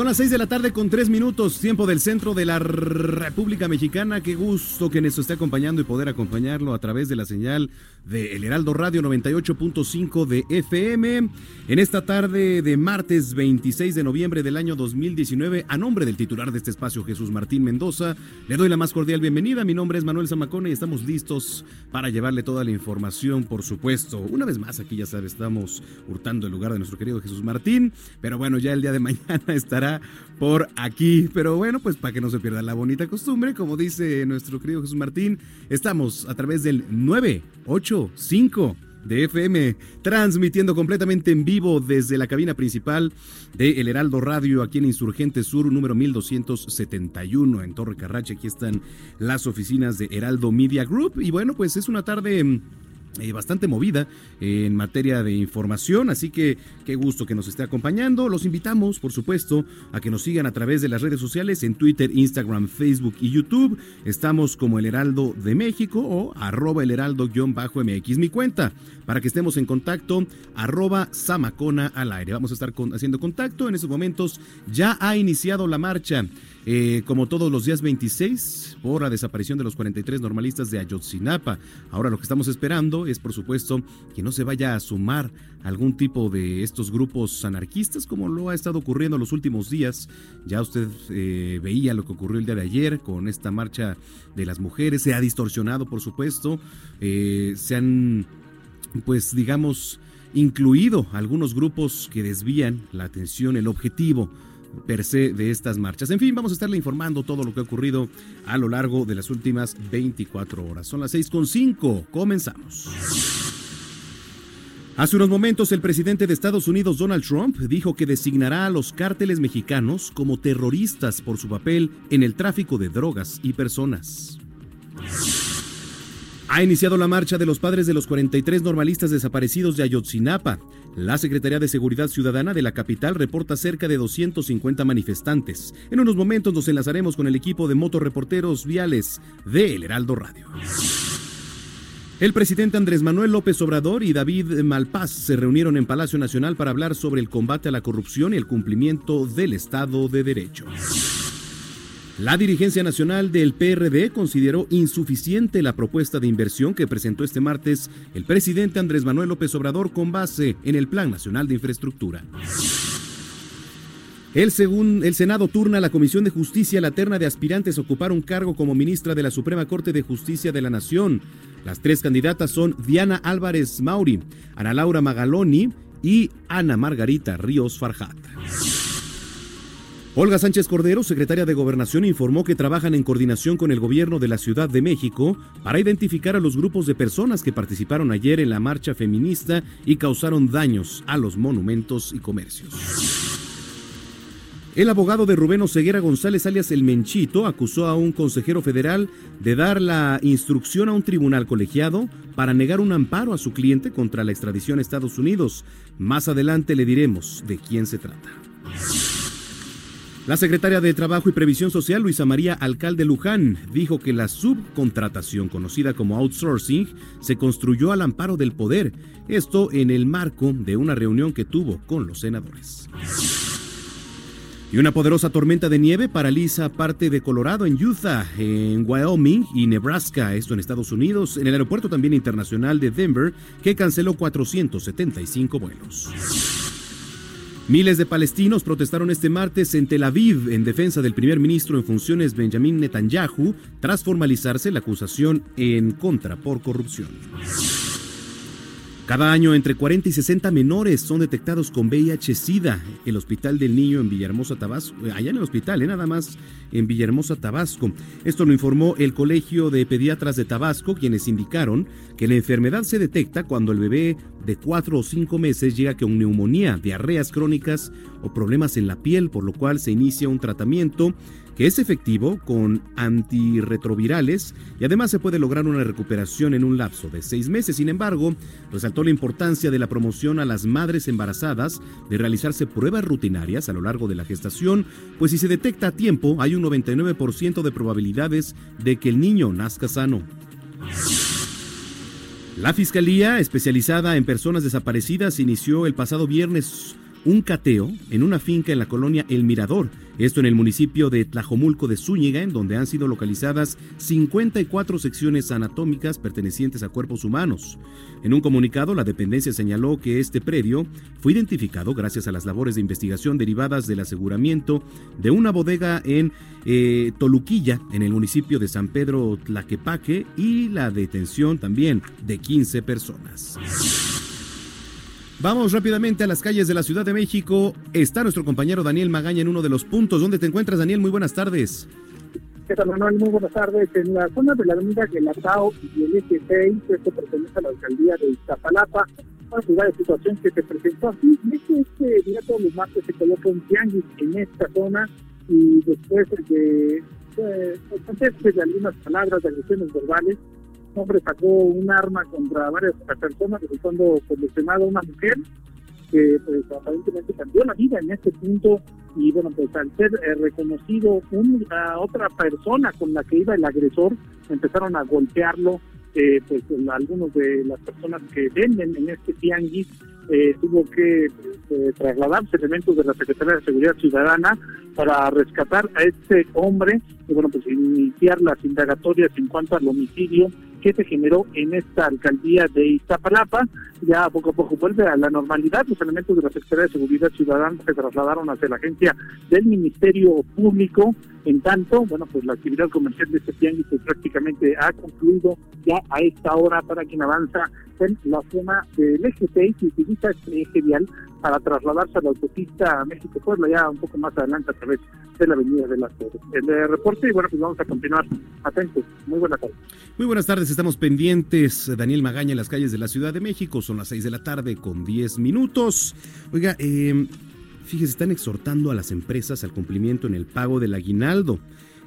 Son las 6 de la tarde con 3 minutos, tiempo del centro de la República Mexicana. Qué gusto que nos esté acompañando y poder acompañarlo a través de la señal de El Heraldo Radio 98.5 de FM. En esta tarde de martes 26 de noviembre del año 2019, a nombre del titular de este espacio, Jesús Martín Mendoza, le doy la más cordial bienvenida. Mi nombre es Manuel Zamacona y estamos listos para llevarle toda la información, por supuesto. Una vez más, aquí ya sabe, estamos hurtando el lugar de nuestro querido Jesús Martín, pero bueno, ya el día de mañana estará por aquí. Pero bueno, pues para que no se pierda la bonita costumbre, como dice nuestro querido Jesús Martín, estamos a través del 985 de FM, transmitiendo completamente en vivo desde la cabina principal de El Heraldo Radio, aquí en Insurgente Sur, número 1271, en Torre Carrache. Aquí están las oficinas de Heraldo Media Group. Y bueno, pues es una tarde eh, bastante movida en materia de información, así que qué gusto que nos esté acompañando. Los invitamos, por supuesto, a que nos sigan a través de las redes sociales en Twitter, Instagram, Facebook y YouTube. Estamos como El Heraldo de México o arroba el heraldo-mx, mi cuenta, para que estemos en contacto, arroba Samacona al aire. Vamos a estar haciendo contacto en estos momentos. Ya ha iniciado la marcha. Eh, como todos los días 26, por la desaparición de los 43 normalistas de Ayotzinapa. Ahora lo que estamos esperando es, por supuesto, que no se vaya a sumar algún tipo de estos grupos anarquistas, como lo ha estado ocurriendo en los últimos días. Ya usted eh, veía lo que ocurrió el día de ayer con esta marcha de las mujeres. Se ha distorsionado, por supuesto. Eh, se han, pues, digamos, incluido algunos grupos que desvían la atención, el objetivo per se de estas marchas. En fin, vamos a estarle informando todo lo que ha ocurrido a lo largo de las últimas 24 horas. Son las 6.5. Comenzamos. Hace unos momentos el presidente de Estados Unidos, Donald Trump, dijo que designará a los cárteles mexicanos como terroristas por su papel en el tráfico de drogas y personas. Ha iniciado la marcha de los padres de los 43 normalistas desaparecidos de Ayotzinapa. La Secretaría de Seguridad Ciudadana de la capital reporta cerca de 250 manifestantes. En unos momentos nos enlazaremos con el equipo de motorreporteros viales de El Heraldo Radio. El presidente Andrés Manuel López Obrador y David Malpaz se reunieron en Palacio Nacional para hablar sobre el combate a la corrupción y el cumplimiento del Estado de Derecho. La dirigencia nacional del PRD consideró insuficiente la propuesta de inversión que presentó este martes el presidente Andrés Manuel López Obrador con base en el Plan Nacional de Infraestructura. El, el Senado turna a la Comisión de Justicia la terna de aspirantes a ocupar un cargo como ministra de la Suprema Corte de Justicia de la Nación. Las tres candidatas son Diana Álvarez Mauri, Ana Laura Magaloni y Ana Margarita Ríos Farjat. Olga Sánchez Cordero, secretaria de Gobernación, informó que trabajan en coordinación con el gobierno de la Ciudad de México para identificar a los grupos de personas que participaron ayer en la marcha feminista y causaron daños a los monumentos y comercios. El abogado de Rubén Oseguera González, alias El Menchito, acusó a un consejero federal de dar la instrucción a un tribunal colegiado para negar un amparo a su cliente contra la extradición a Estados Unidos. Más adelante le diremos de quién se trata. La secretaria de Trabajo y Previsión Social, Luisa María Alcalde Luján, dijo que la subcontratación, conocida como outsourcing, se construyó al amparo del poder, esto en el marco de una reunión que tuvo con los senadores. Y una poderosa tormenta de nieve paraliza parte de Colorado en Utah, en Wyoming y Nebraska, esto en Estados Unidos, en el aeropuerto también internacional de Denver, que canceló 475 vuelos. Miles de palestinos protestaron este martes en Tel Aviv en defensa del primer ministro en funciones Benjamin Netanyahu tras formalizarse la acusación en contra por corrupción. Cada año entre 40 y 60 menores son detectados con VIH-Sida. El Hospital del Niño en Villahermosa, Tabasco, allá en el hospital, ¿eh? nada más en Villahermosa, Tabasco. Esto lo informó el Colegio de Pediatras de Tabasco, quienes indicaron que la enfermedad se detecta cuando el bebé de 4 o 5 meses llega con neumonía, diarreas crónicas o problemas en la piel, por lo cual se inicia un tratamiento que es efectivo con antirretrovirales y además se puede lograr una recuperación en un lapso de seis meses. Sin embargo, resaltó la importancia de la promoción a las madres embarazadas de realizarse pruebas rutinarias a lo largo de la gestación, pues si se detecta a tiempo hay un 99% de probabilidades de que el niño nazca sano. La Fiscalía, especializada en personas desaparecidas, inició el pasado viernes un cateo en una finca en la colonia El Mirador, esto en el municipio de Tlajomulco de Zúñiga, en donde han sido localizadas 54 secciones anatómicas pertenecientes a cuerpos humanos. En un comunicado, la dependencia señaló que este predio fue identificado gracias a las labores de investigación derivadas del aseguramiento de una bodega en eh, Toluquilla, en el municipio de San Pedro Tlaquepaque, y la detención también de 15 personas. Vamos rápidamente a las calles de la Ciudad de México. Está nuestro compañero Daniel Magaña en uno de los puntos. ¿Dónde te encuentras, Daniel? Muy buenas tardes. ¿Qué tal, Manuel? Muy buenas tardes. En la zona de la avenida Gelatao y el S6, esto pertenece a la alcaldía de Iztapalapa, una ciudad de situación que se presentó así. Y es que este día todos los martes se coloca un tianguis en esta zona y después de, de, de algunas palabras, de agresiones verbales, hombre sacó un arma contra varias personas, resultando lesionada una mujer que pues aparentemente cambió la vida en este punto. Y bueno pues al ser eh, reconocido una otra persona con la que iba el agresor empezaron a golpearlo eh, pues algunos de las personas que venden en este tianguis eh, tuvo que eh, trasladarse elementos de la Secretaría de Seguridad Ciudadana para rescatar a este hombre y bueno pues iniciar las indagatorias en cuanto al homicidio que se generó en esta alcaldía de Iztapalapa. Ya poco a poco vuelve a la normalidad. Los elementos de la Secretaría de Seguridad Ciudadana se trasladaron hacia la agencia del Ministerio Público. En tanto, bueno, pues la actividad comercial de este tianguis pues, prácticamente ha concluido ya a esta hora para quien avanza en la zona del eje 6 y utiliza este eje vial para trasladarse a la autopista México-Puebla, ya un poco más adelante a través de la avenida de las Torres. El eh, reporte y bueno, pues vamos a continuar atentos. Muy buenas tardes. Muy buenas tardes, estamos pendientes. Daniel Magaña en las calles de la Ciudad de México, son las 6 de la tarde con 10 minutos. Oiga, eh, fíjese, están exhortando a las empresas al cumplimiento en el pago del aguinaldo.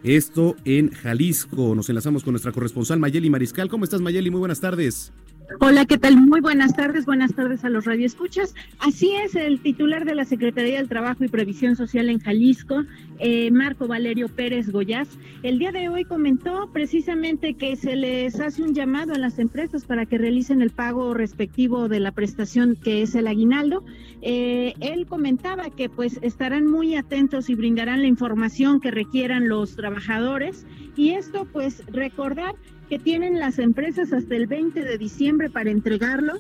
Esto en Jalisco. Nos enlazamos con nuestra corresponsal Mayeli Mariscal. ¿Cómo estás, Mayeli? Muy buenas tardes. Hola, ¿qué tal? Muy buenas tardes, buenas tardes a los radioescuchas. Así es, el titular de la Secretaría del Trabajo y Previsión Social en Jalisco, eh, Marco Valerio Pérez Goyaz, el día de hoy comentó precisamente que se les hace un llamado a las empresas para que realicen el pago respectivo de la prestación que es el aguinaldo. Eh, él comentaba que pues estarán muy atentos y brindarán la información que requieran los trabajadores y esto pues recordar que tienen las empresas hasta el 20 de diciembre para entregarlo.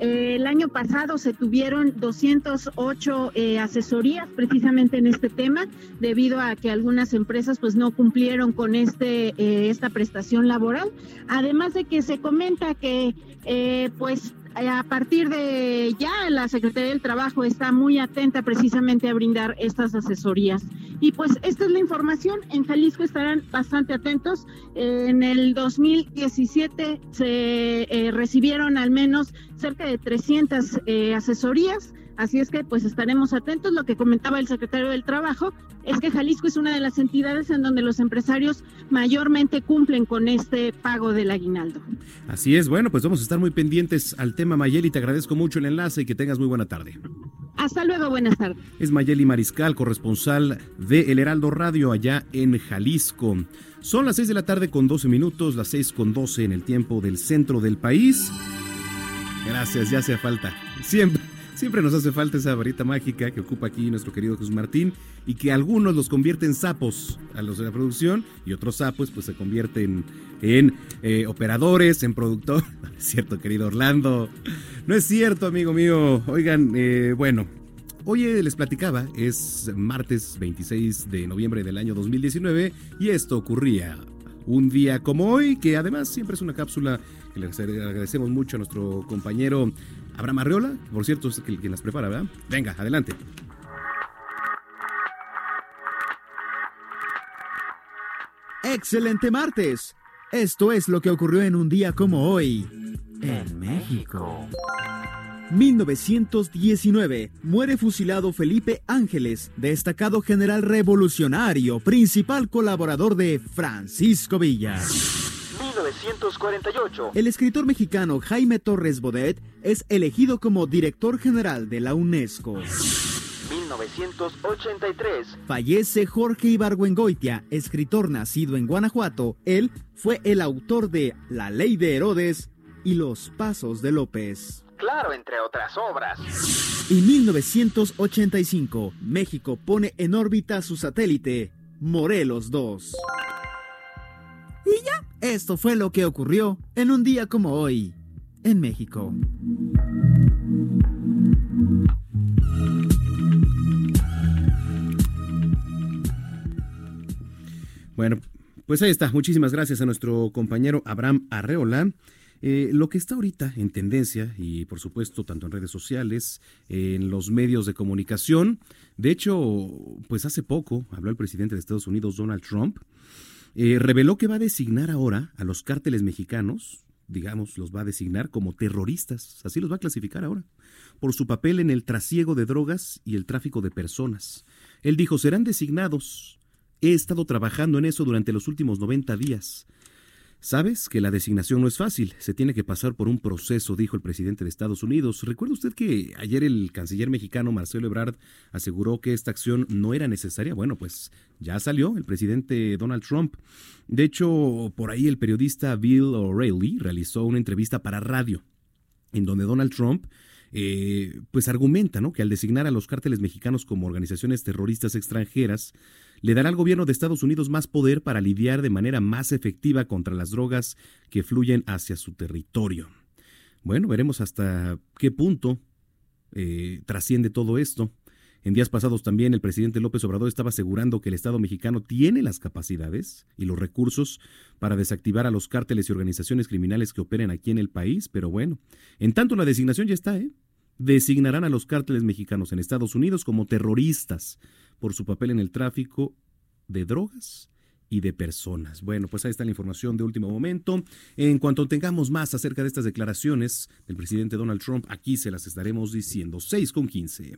Eh, el año pasado se tuvieron 208 eh, asesorías precisamente en este tema, debido a que algunas empresas pues no cumplieron con este eh, esta prestación laboral. Además de que se comenta que pues a partir de ya la Secretaría del Trabajo está muy atenta precisamente a brindar estas asesorías. Y pues esta es la información. En Jalisco estarán bastante atentos. En el 2017 se eh, recibieron al menos cerca de 300 eh, asesorías. Así es que pues estaremos atentos. Lo que comentaba el secretario del Trabajo es que Jalisco es una de las entidades en donde los empresarios mayormente cumplen con este pago del aguinaldo. Así es, bueno, pues vamos a estar muy pendientes al tema Mayeli. Te agradezco mucho el enlace y que tengas muy buena tarde. Hasta luego, buenas tardes. Es Mayeli Mariscal, corresponsal de El Heraldo Radio allá en Jalisco. Son las 6 de la tarde con 12 minutos, las 6 con 12 en el tiempo del centro del país. Gracias, ya hace falta. Siempre, siempre nos hace falta esa varita mágica que ocupa aquí nuestro querido Jesús Martín y que algunos los convierte en sapos a los de la producción y otros sapos pues se convierten en eh, operadores, en productor. No es cierto, querido Orlando. No es cierto, amigo mío. Oigan, eh, bueno, Hoy les platicaba, es martes 26 de noviembre del año 2019 y esto ocurría un día como hoy, que además siempre es una cápsula que le agradecemos mucho a nuestro compañero Abraham Arreola, por cierto es el quien las prepara, ¿verdad? Venga, adelante. Excelente martes. Esto es lo que ocurrió en un día como hoy en México. 1919. Muere fusilado Felipe Ángeles, destacado general revolucionario, principal colaborador de Francisco Villa. 1948. El escritor mexicano Jaime Torres Bodet es elegido como director general de la UNESCO. 1983. Fallece Jorge Ibargüengoitia, escritor nacido en Guanajuato. Él fue el autor de La Ley de Herodes y Los Pasos de López. Claro, entre otras obras. En 1985, México pone en órbita su satélite, Morelos 2. Y ya, esto fue lo que ocurrió en un día como hoy, en México. Bueno, pues ahí está. Muchísimas gracias a nuestro compañero Abraham Arreola. Eh, lo que está ahorita en tendencia, y por supuesto tanto en redes sociales, en los medios de comunicación, de hecho, pues hace poco habló el presidente de Estados Unidos, Donald Trump, eh, reveló que va a designar ahora a los cárteles mexicanos, digamos, los va a designar como terroristas, así los va a clasificar ahora, por su papel en el trasiego de drogas y el tráfico de personas. Él dijo, serán designados. He estado trabajando en eso durante los últimos 90 días. Sabes que la designación no es fácil, se tiene que pasar por un proceso, dijo el presidente de Estados Unidos. ¿Recuerda usted que ayer el canciller mexicano Marcelo Ebrard aseguró que esta acción no era necesaria? Bueno, pues ya salió el presidente Donald Trump. De hecho, por ahí el periodista Bill O'Reilly realizó una entrevista para radio, en donde Donald Trump eh, pues argumenta ¿no? que al designar a los cárteles mexicanos como organizaciones terroristas extranjeras, le dará al gobierno de Estados Unidos más poder para lidiar de manera más efectiva contra las drogas que fluyen hacia su territorio. Bueno, veremos hasta qué punto eh, trasciende todo esto. En días pasados también el presidente López Obrador estaba asegurando que el Estado mexicano tiene las capacidades y los recursos para desactivar a los cárteles y organizaciones criminales que operen aquí en el país, pero bueno, en tanto la designación ya está, ¿eh? Designarán a los cárteles mexicanos en Estados Unidos como terroristas por su papel en el tráfico de drogas y de personas. Bueno, pues ahí está la información de último momento. En cuanto tengamos más acerca de estas declaraciones del presidente Donald Trump, aquí se las estaremos diciendo. 6 con 15.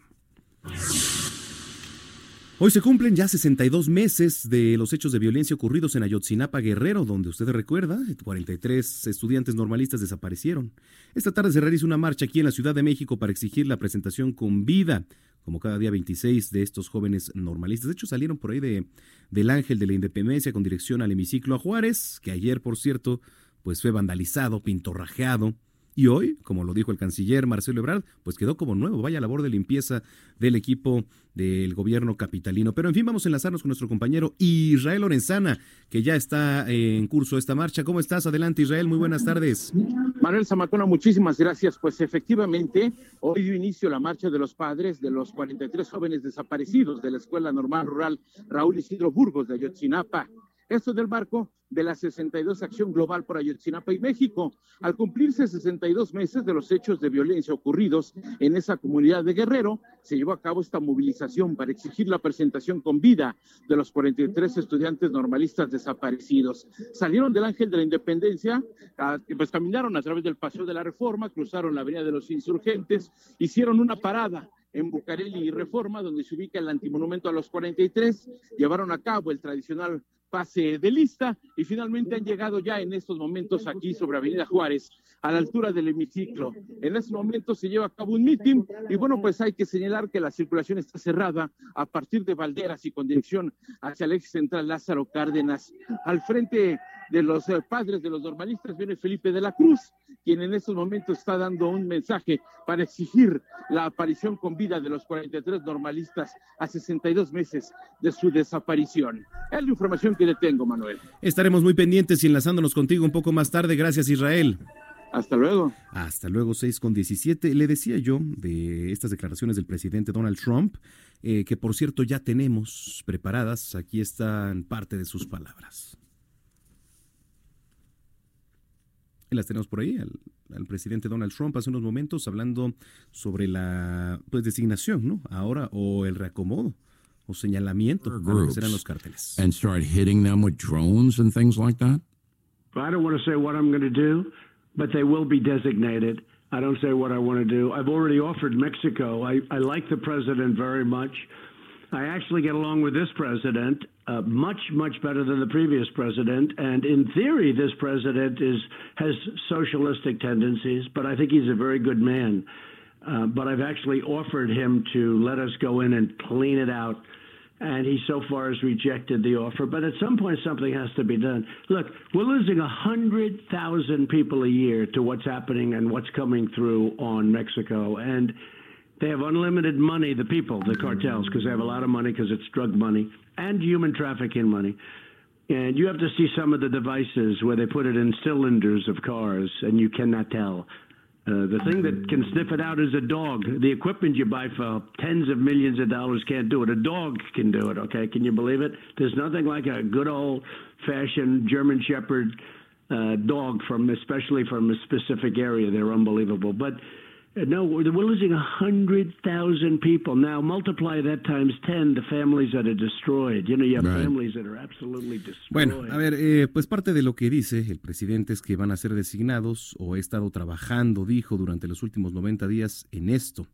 Hoy se cumplen ya 62 meses de los hechos de violencia ocurridos en Ayotzinapa, Guerrero, donde usted recuerda, 43 estudiantes normalistas desaparecieron. Esta tarde se realiza una marcha aquí en la Ciudad de México para exigir la presentación con vida como cada día 26 de estos jóvenes normalistas. De hecho, salieron por ahí de, del Ángel de la Independencia con dirección al hemiciclo a Juárez, que ayer, por cierto, pues fue vandalizado, pintorrajeado. Y hoy, como lo dijo el canciller Marcelo Ebrard, pues quedó como nuevo. Vaya labor de limpieza del equipo del gobierno capitalino. Pero en fin, vamos a enlazarnos con nuestro compañero Israel Lorenzana, que ya está en curso esta marcha. ¿Cómo estás? Adelante, Israel. Muy buenas tardes. Manuel Zamacona, muchísimas gracias. Pues efectivamente, hoy dio inicio la marcha de los padres de los 43 jóvenes desaparecidos de la Escuela Normal Rural Raúl Isidro Burgos de Ayotzinapa. Esto del marco de la 62 Acción Global por Ayotzinapa y México, al cumplirse 62 meses de los hechos de violencia ocurridos en esa comunidad de Guerrero, se llevó a cabo esta movilización para exigir la presentación con vida de los 43 estudiantes normalistas desaparecidos. Salieron del Ángel de la Independencia, pues caminaron a través del Paseo de la Reforma, cruzaron la Avenida de los Insurgentes, hicieron una parada en Bucareli y Reforma, donde se ubica el antimonumento a los 43, llevaron a cabo el tradicional pase de lista y finalmente han llegado ya en estos momentos aquí sobre Avenida Juárez a la altura del hemiciclo. En ese momento se lleva a cabo un mitin y bueno, pues hay que señalar que la circulación está cerrada a partir de Valderas y con dirección hacia el eje central Lázaro Cárdenas. Al frente de los eh, padres de los normalistas viene Felipe de la Cruz, quien en estos momentos está dando un mensaje para exigir la aparición con vida de los 43 normalistas a 62 meses de su desaparición. Es la información que le tengo, Manuel. Estaremos muy pendientes y enlazándonos contigo un poco más tarde. Gracias, Israel. Hasta luego. Hasta luego, 6 con 17. Le decía yo de estas declaraciones del presidente Donald Trump, eh, que por cierto ya tenemos preparadas. Aquí están parte de sus palabras. las tenemos por ahí, al, presidente Donald Trump hace unos momentos hablando sobre la pues designación, ¿no? Ahora o el reacomodo o señalamiento de lo que serán los cárteles. And start hitting them with drones and things like that? I don't want to say what I'm going to do, but they will be designated. I don't say what I want to do. I've already offered Mexico. I, I like the president very much. I actually get along with this president uh, much, much better than the previous president. And in theory, this president is has socialistic tendencies, but I think he's a very good man. Uh, but I've actually offered him to let us go in and clean it out. And he so far has rejected the offer. But at some point, something has to be done. Look, we're losing 100,000 people a year to what's happening and what's coming through on Mexico. And they have unlimited money, the people, the cartels, because they have a lot of money because it's drug money and human trafficking money. And you have to see some of the devices where they put it in cylinders of cars and you cannot tell. Uh, the thing that can sniff it out is a dog. The equipment you buy for tens of millions of dollars can't do it. A dog can do it, okay? Can you believe it? There's nothing like a good old fashioned German Shepherd uh, dog from, especially from a specific area. They're unbelievable. But no, we're losing 100,000 people. Now, multiply that times 10, the families that are destroyed. You know, you have right. families that are absolutely destroyed. Bueno, a ver, eh, pues parte de lo que dice el presidente es que van a ser designados, o he estado trabajando, dijo, durante los últimos 90 días en esto,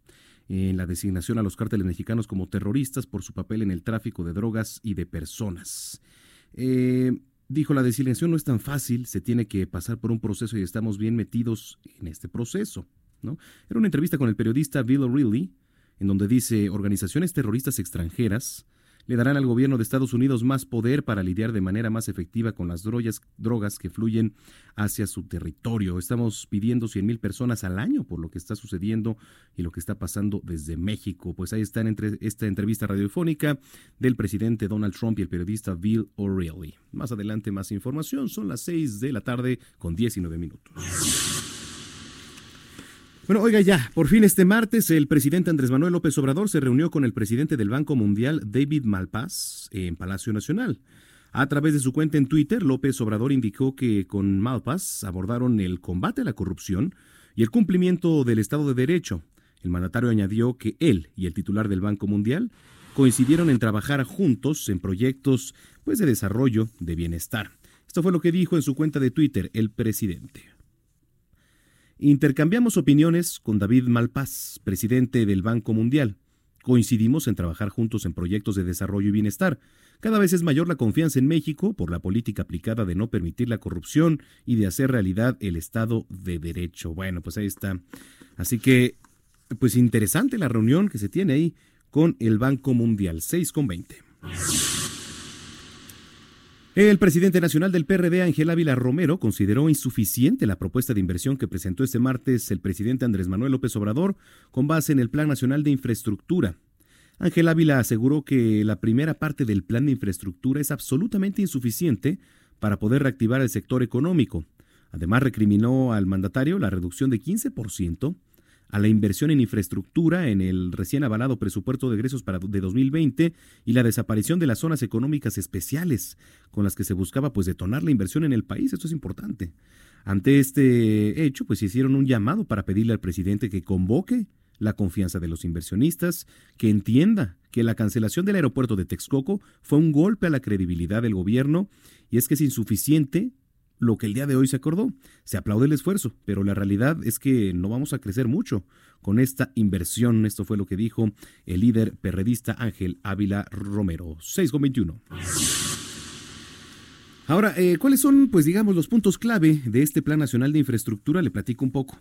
en la designación a los cárteles mexicanos como terroristas por su papel en el tráfico de drogas y de personas. Eh, dijo, la designación no es tan fácil, se tiene que pasar por un proceso y estamos bien metidos en este proceso. Era una entrevista con el periodista Bill O'Reilly, en donde dice, organizaciones terroristas extranjeras le darán al gobierno de Estados Unidos más poder para lidiar de manera más efectiva con las drogas, que fluyen hacia su territorio. Estamos pidiendo 100 mil personas al año por lo que está sucediendo y lo que está pasando desde México. Pues ahí está entre esta entrevista radiofónica del presidente Donald Trump y el periodista Bill O'Reilly. Más adelante más información. Son las 6 de la tarde con 19 minutos. Bueno, oiga ya, por fin este martes el presidente Andrés Manuel López Obrador se reunió con el presidente del Banco Mundial, David Malpass, en Palacio Nacional. A través de su cuenta en Twitter, López Obrador indicó que con Malpass abordaron el combate a la corrupción y el cumplimiento del Estado de Derecho. El mandatario añadió que él y el titular del Banco Mundial coincidieron en trabajar juntos en proyectos pues, de desarrollo de bienestar. Esto fue lo que dijo en su cuenta de Twitter el presidente. Intercambiamos opiniones con David Malpaz, presidente del Banco Mundial. Coincidimos en trabajar juntos en proyectos de desarrollo y bienestar. Cada vez es mayor la confianza en México por la política aplicada de no permitir la corrupción y de hacer realidad el Estado de Derecho. Bueno, pues ahí está. Así que, pues interesante la reunión que se tiene ahí con el Banco Mundial. 6 con 20. El presidente nacional del PRD, Ángel Ávila Romero, consideró insuficiente la propuesta de inversión que presentó este martes el presidente Andrés Manuel López Obrador con base en el Plan Nacional de Infraestructura. Ángel Ávila aseguró que la primera parte del plan de infraestructura es absolutamente insuficiente para poder reactivar el sector económico. Además, recriminó al mandatario la reducción de 15% a la inversión en infraestructura en el recién avalado presupuesto de egresos para de 2020 y la desaparición de las zonas económicas especiales con las que se buscaba pues detonar la inversión en el país, esto es importante. Ante este hecho, pues hicieron un llamado para pedirle al presidente que convoque la confianza de los inversionistas, que entienda que la cancelación del aeropuerto de Texcoco fue un golpe a la credibilidad del gobierno y es que es insuficiente lo que el día de hoy se acordó. Se aplaude el esfuerzo, pero la realidad es que no vamos a crecer mucho con esta inversión. Esto fue lo que dijo el líder perredista Ángel Ávila Romero. 6 con 21. Ahora, eh, ¿cuáles son, pues digamos, los puntos clave de este Plan Nacional de Infraestructura? Le platico un poco.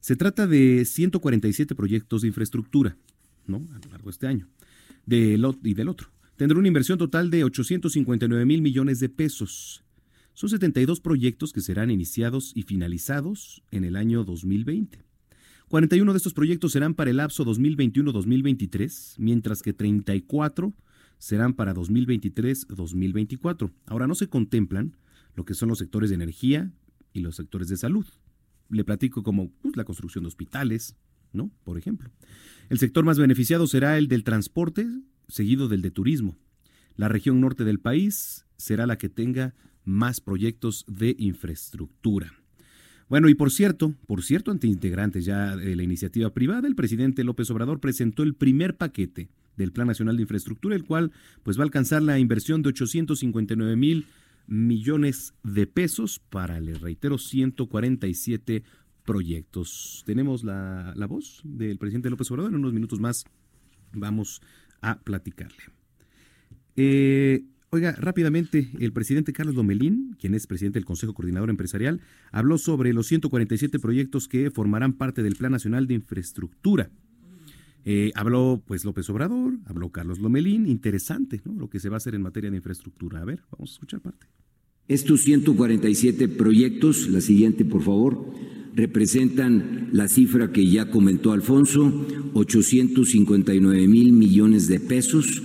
Se trata de 147 proyectos de infraestructura, ¿no? A lo largo de este año del, y del otro. Tendrá una inversión total de 859 mil millones de pesos. Son 72 proyectos que serán iniciados y finalizados en el año 2020. 41 de estos proyectos serán para el lapso 2021-2023, mientras que 34 serán para 2023-2024. Ahora no se contemplan lo que son los sectores de energía y los sectores de salud. Le platico como pues, la construcción de hospitales, ¿no? Por ejemplo. El sector más beneficiado será el del transporte, seguido del de turismo. La región norte del país será la que tenga más proyectos de infraestructura. Bueno, y por cierto, por cierto, ante integrantes ya de la iniciativa privada, el presidente López Obrador presentó el primer paquete del Plan Nacional de Infraestructura, el cual pues va a alcanzar la inversión de 859 mil millones de pesos para, les reitero, 147 proyectos. Tenemos la, la voz del presidente López Obrador. En unos minutos más vamos a platicarle. Eh, Oiga, rápidamente, el presidente Carlos Lomelín, quien es presidente del Consejo Coordinador Empresarial, habló sobre los 147 proyectos que formarán parte del Plan Nacional de Infraestructura. Eh, habló pues López Obrador, habló Carlos Lomelín, interesante ¿no? lo que se va a hacer en materia de infraestructura. A ver, vamos a escuchar parte. Estos 147 proyectos, la siguiente por favor, representan la cifra que ya comentó Alfonso, 859 mil millones de pesos.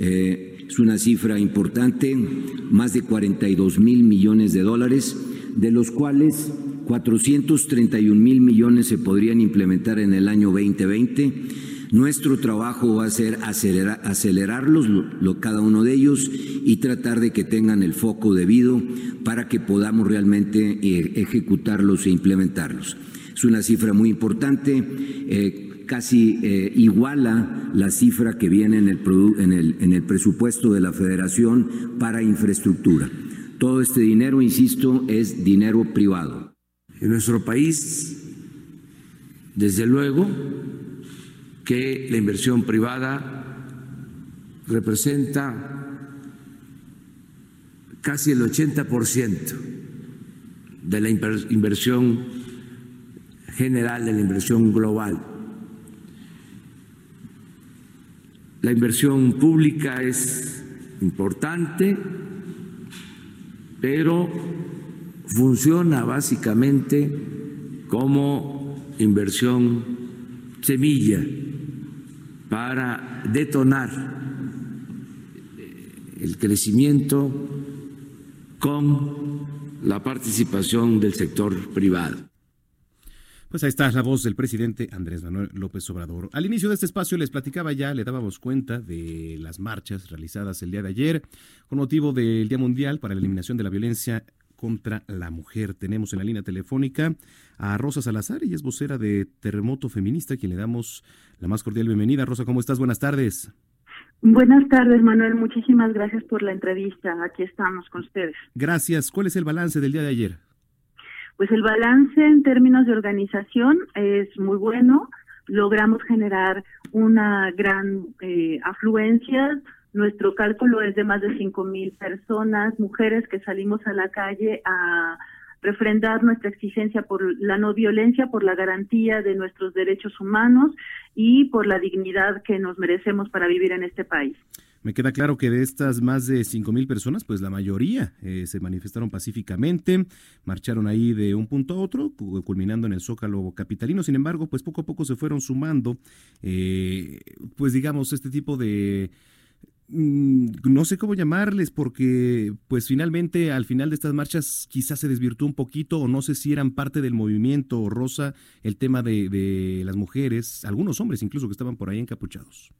Eh, es una cifra importante, más de 42 mil millones de dólares, de los cuales 431 mil millones se podrían implementar en el año 2020. Nuestro trabajo va a ser acelerar, acelerarlos, cada uno de ellos, y tratar de que tengan el foco debido para que podamos realmente eh, ejecutarlos e implementarlos. Es una cifra muy importante. Eh, casi eh, iguala la cifra que viene en el, en, el, en el presupuesto de la Federación para infraestructura. Todo este dinero, insisto, es dinero privado. En nuestro país, desde luego, que la inversión privada representa casi el 80% de la inversión general, de la inversión global. La inversión pública es importante, pero funciona básicamente como inversión semilla para detonar el crecimiento con la participación del sector privado. Pues ahí está la voz del presidente Andrés Manuel López Obrador. Al inicio de este espacio les platicaba ya, le dábamos cuenta de las marchas realizadas el día de ayer con motivo del Día Mundial para la Eliminación de la Violencia contra la Mujer. Tenemos en la línea telefónica a Rosa Salazar, y es vocera de Terremoto Feminista, quien le damos la más cordial bienvenida. Rosa, ¿cómo estás? Buenas tardes. Buenas tardes, Manuel. Muchísimas gracias por la entrevista. Aquí estamos con ustedes. Gracias. ¿Cuál es el balance del día de ayer? Pues el balance en términos de organización es muy bueno. Logramos generar una gran eh, afluencia. Nuestro cálculo es de más de cinco mil personas, mujeres que salimos a la calle a refrendar nuestra exigencia por la no violencia, por la garantía de nuestros derechos humanos y por la dignidad que nos merecemos para vivir en este país. Me queda claro que de estas más de cinco mil personas, pues la mayoría eh, se manifestaron pacíficamente, marcharon ahí de un punto a otro, culminando en el Zócalo capitalino. Sin embargo, pues poco a poco se fueron sumando, eh, pues digamos, este tipo de mm, no sé cómo llamarles porque pues finalmente al final de estas marchas quizás se desvirtuó un poquito o no sé si eran parte del movimiento rosa el tema de, de las mujeres, algunos hombres incluso que estaban por ahí encapuchados.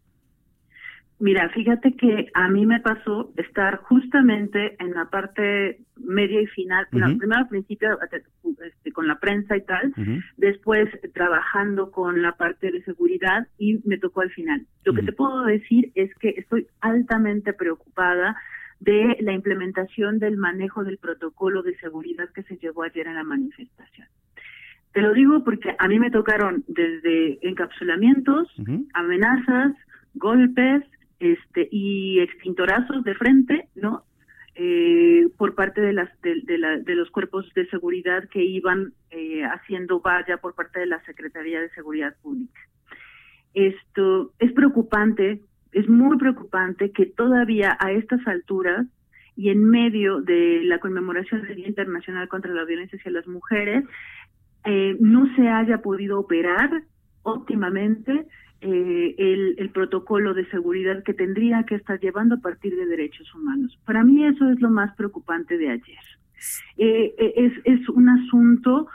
Mira, fíjate que a mí me pasó estar justamente en la parte media y final, primero al principio este, con la prensa y tal, después trabajando con la parte de seguridad y me tocó al final. Lo que te puedo decir es que estoy altamente preocupada de la implementación del manejo del protocolo de seguridad que se llevó ayer en la manifestación. Te lo digo porque a mí me tocaron desde encapsulamientos, amenazas, golpes, este y extintorazos de frente, ¿no? eh, por parte de, las, de, los cuerpos de seguridad que iban eh, haciendo valla por parte de la Secretaría de Seguridad Pública. Esto es preocupante, es muy preocupante que todavía a estas alturas y en medio de la conmemoración del Día Internacional contra la Violencia hacia las Mujeres, eh, no se haya podido operar óptimamente eh, el, protocolo de seguridad que tendría que estar llevando a partir de derechos humanos. Para mí eso es lo más preocupante de ayer. Eh, es, es un asunto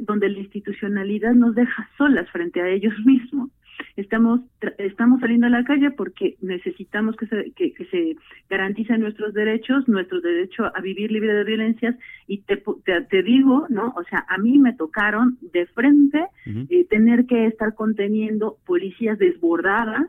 donde la institucionalidad nos deja solas frente a ellos mismos estamos estamos saliendo a la calle porque necesitamos que se, que, se garanticen nuestros derechos, nuestro derecho a vivir libre de violencias. Y te, te, digo, ¿no? O sea, a mí me tocaron de frente eh, tener que estar conteniendo policías desbordadas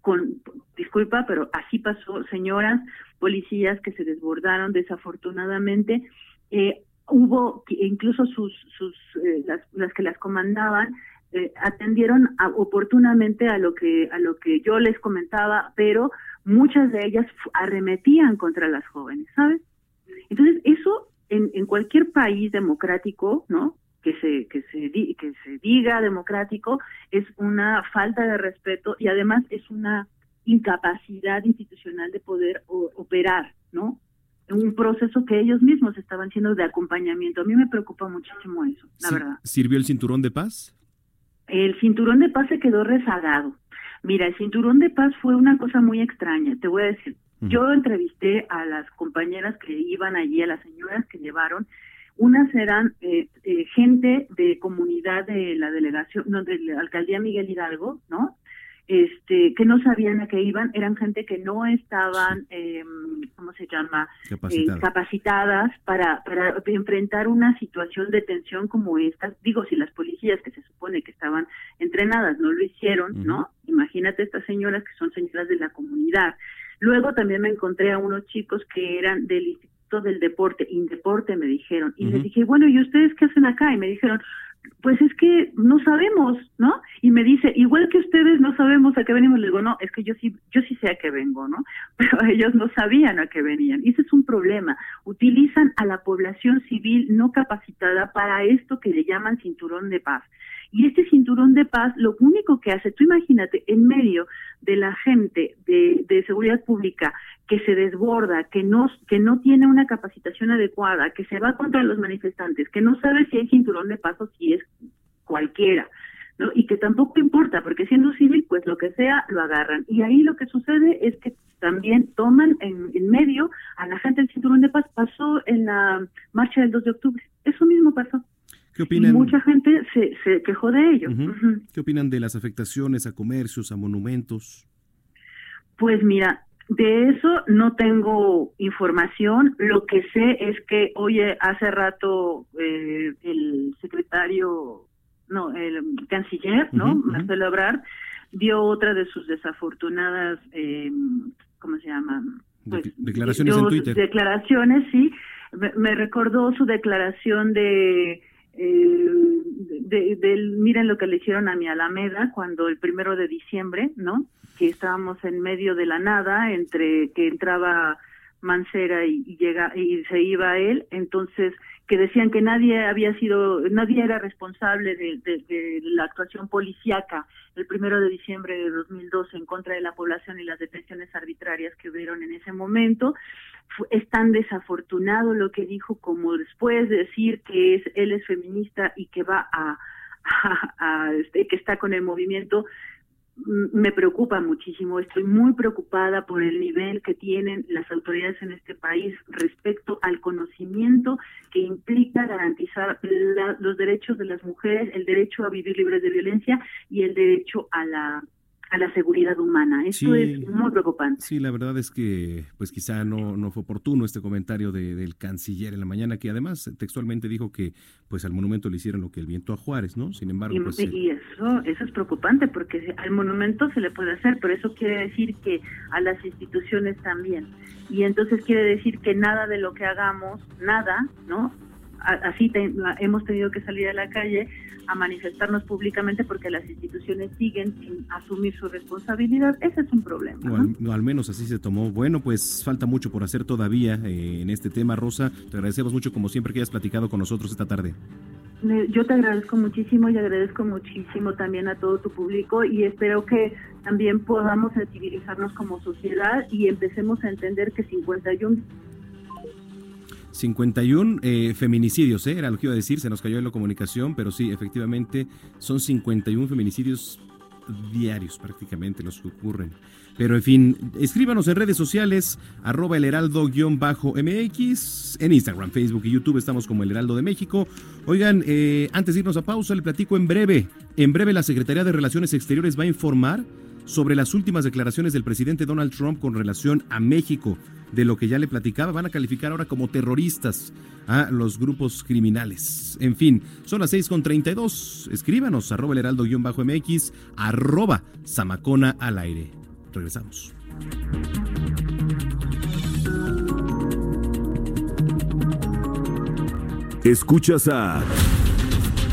con disculpa, pero así pasó, señoras policías que se desbordaron desafortunadamente. Eh, hubo incluso sus sus eh, las, las que las comandaban eh, atendieron oportunamente a lo que a lo que yo les comentaba, pero muchas de ellas arremetían contra las jóvenes, ¿sabes? Entonces eso en, en cualquier país democrático, ¿no? Que se que se que se diga democrático es una falta de respeto y además es una incapacidad institucional de poder operar, ¿no? un proceso que ellos mismos estaban haciendo de acompañamiento. A mí me preocupa muchísimo eso, la verdad. ¿Sirvió el cinturón de paz? El cinturón de paz se quedó rezagado. Mira, el cinturón de paz fue una cosa muy extraña, te voy a decir. Yo entrevisté a las compañeras que iban allí, a las señoras que llevaron. Unas eran eh, eh, gente de comunidad de la delegación, no, de la alcaldía Miguel Hidalgo, ¿no? Este, que no sabían a qué iban, eran gente que no estaban, eh, ¿cómo se llama?, eh, capacitadas para, para enfrentar una situación de tensión como esta. Digo, si las policías que se supone que estaban entrenadas no lo hicieron, ¿no? Imagínate estas señoras que son señoras de la comunidad. Luego también me encontré a unos chicos que eran del Instituto del Deporte, Indeporte me dijeron, y les dije, bueno, ¿y ustedes qué hacen acá? Y me dijeron, pues es que no sabemos, ¿no? Y me dice, igual que ustedes no sabemos a qué venimos, le digo, no, es que yo sí, yo sí sé a qué vengo, ¿no? Pero ellos no sabían a qué venían. Y ese es un problema. Utilizan a la población civil no capacitada para esto que le llaman cinturón de paz. Y este cinturón de paz lo único que hace, tú imagínate, en medio de la gente de, de seguridad pública que se desborda, que no, que no tiene una capacitación adecuada, que se va contra los manifestantes, que no sabe si hay cinturón de paz o si es cualquiera, ¿no? Y que tampoco importa, porque siendo civil, pues lo que sea, lo agarran. Y ahí lo que sucede es que también toman en, en medio a la gente del cinturón de paz. Pasó en la marcha del 2 de octubre. Eso mismo pasó. ¿Qué opinan? Y mucha gente se, se quejó de ello. ¿Qué opinan de las afectaciones a comercios, a monumentos? Pues mira, de eso no tengo información. Lo que sé es que, oye, hace rato eh, el secretario, no, el canciller, ¿no? Marcelo Ebrard, dio otra de sus desafortunadas, eh, ¿cómo se llama? Pues, declaraciones en Twitter. Declaraciones, sí. Me, recordó su declaración de, de, de, miren lo que le hicieron a mi Alameda cuando el primero de diciembre, ¿no? que estábamos en medio de la nada entre que entraba Mancera y, llega y se iba él, entonces que decían que nadie había sido, nadie era responsable de, la actuación policíaca el primero de diciembre de 2012 en contra de la población y las detenciones arbitrarias que hubieron en ese momento. es tan desafortunado lo que dijo como después decir que es él es feminista y que va a, a este, que está con el movimiento me preocupa muchísimo. Estoy muy preocupada por el nivel que tienen las autoridades en este país respecto al conocimiento que implica garantizar los derechos de las mujeres, el derecho a vivir libres de violencia y el derecho a la a la seguridad humana. Esto es muy preocupante. Sí, la verdad es que pues quizá no, no fue oportuno este comentario del canciller en la mañana, que además textualmente dijo que pues al monumento le hicieron lo que el viento a Juárez, ¿no? Sin embargo, y, pues... Y eso, eso es preocupante porque al monumento se le puede hacer, pero eso quiere decir que a las instituciones también. Y entonces quiere decir que nada de lo que hagamos, nada, ¿no? Así hemos tenido que salir a la calle a manifestarnos públicamente porque las instituciones siguen sin asumir su responsabilidad. Ese es un problema. O, al, menos así se tomó. Bueno, pues falta mucho por hacer todavía eh, en este tema, Rosa. Te agradecemos mucho, como siempre, que hayas platicado con nosotros esta tarde. Yo te agradezco muchísimo y agradezco muchísimo también a todo tu público y espero que también podamos sensibilizarnos como sociedad y empecemos a entender que 51 51 eh, feminicidios, ¿eh? era lo que iba a decir, se nos cayó en la comunicación, pero sí, efectivamente son 51 feminicidios diarios prácticamente los que ocurren. Pero en fin, escríbanos en redes sociales, arroba el heraldo-mx, en Instagram, Facebook y YouTube estamos como el Heraldo de México. Oigan, eh, antes de irnos a pausa, le platico en breve. En breve la Secretaría de Relaciones Exteriores va a informar sobre las últimas declaraciones del presidente Donald Trump con relación a México. De lo que ya le platicaba, van a calificar ahora como terroristas a los grupos criminales. En fin, son las 6.32. Escríbanos, arroba el heraldo-mx, arroba zamacona al aire. Regresamos. Escuchas a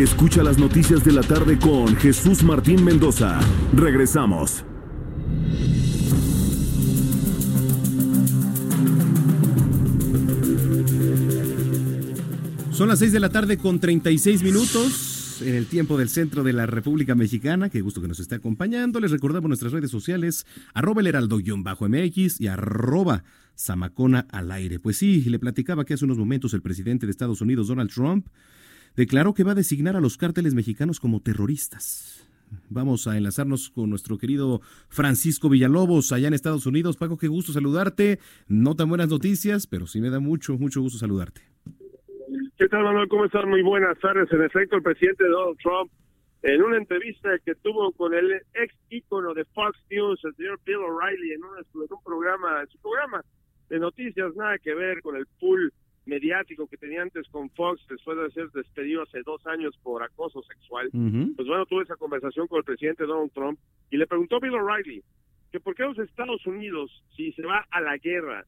Escucha las noticias de la tarde con Jesús Martín Mendoza. Regresamos. Son las 6 de la tarde con 36 minutos en el tiempo del centro de la República Mexicana. Qué gusto que nos esté acompañando. Les recordamos nuestras redes sociales, arroba el heraldo-mx y arroba zamacona al aire. Pues sí, le platicaba que hace unos momentos el presidente de Estados Unidos, Donald Trump, declaró que va a designar a los cárteles mexicanos como terroristas. Vamos a enlazarnos con nuestro querido Francisco Villalobos allá en Estados Unidos. Paco, qué gusto saludarte. No tan buenas noticias, pero sí me da mucho, mucho gusto saludarte. ¿Qué tal, Manuel? ¿Cómo estás? Muy buenas tardes. En efecto, el presidente Donald Trump, en una entrevista que tuvo con el ex ícono de Fox News, el señor Bill O'Reilly, en, en un programa, en su programa de noticias, nada que ver con el pool mediático que tenía antes con Fox después de ser despedido hace dos años por acoso sexual. Pues bueno, tuve esa conversación con el presidente Donald Trump y le preguntó a Bill O'Reilly que por qué los Estados Unidos, si se va a la guerra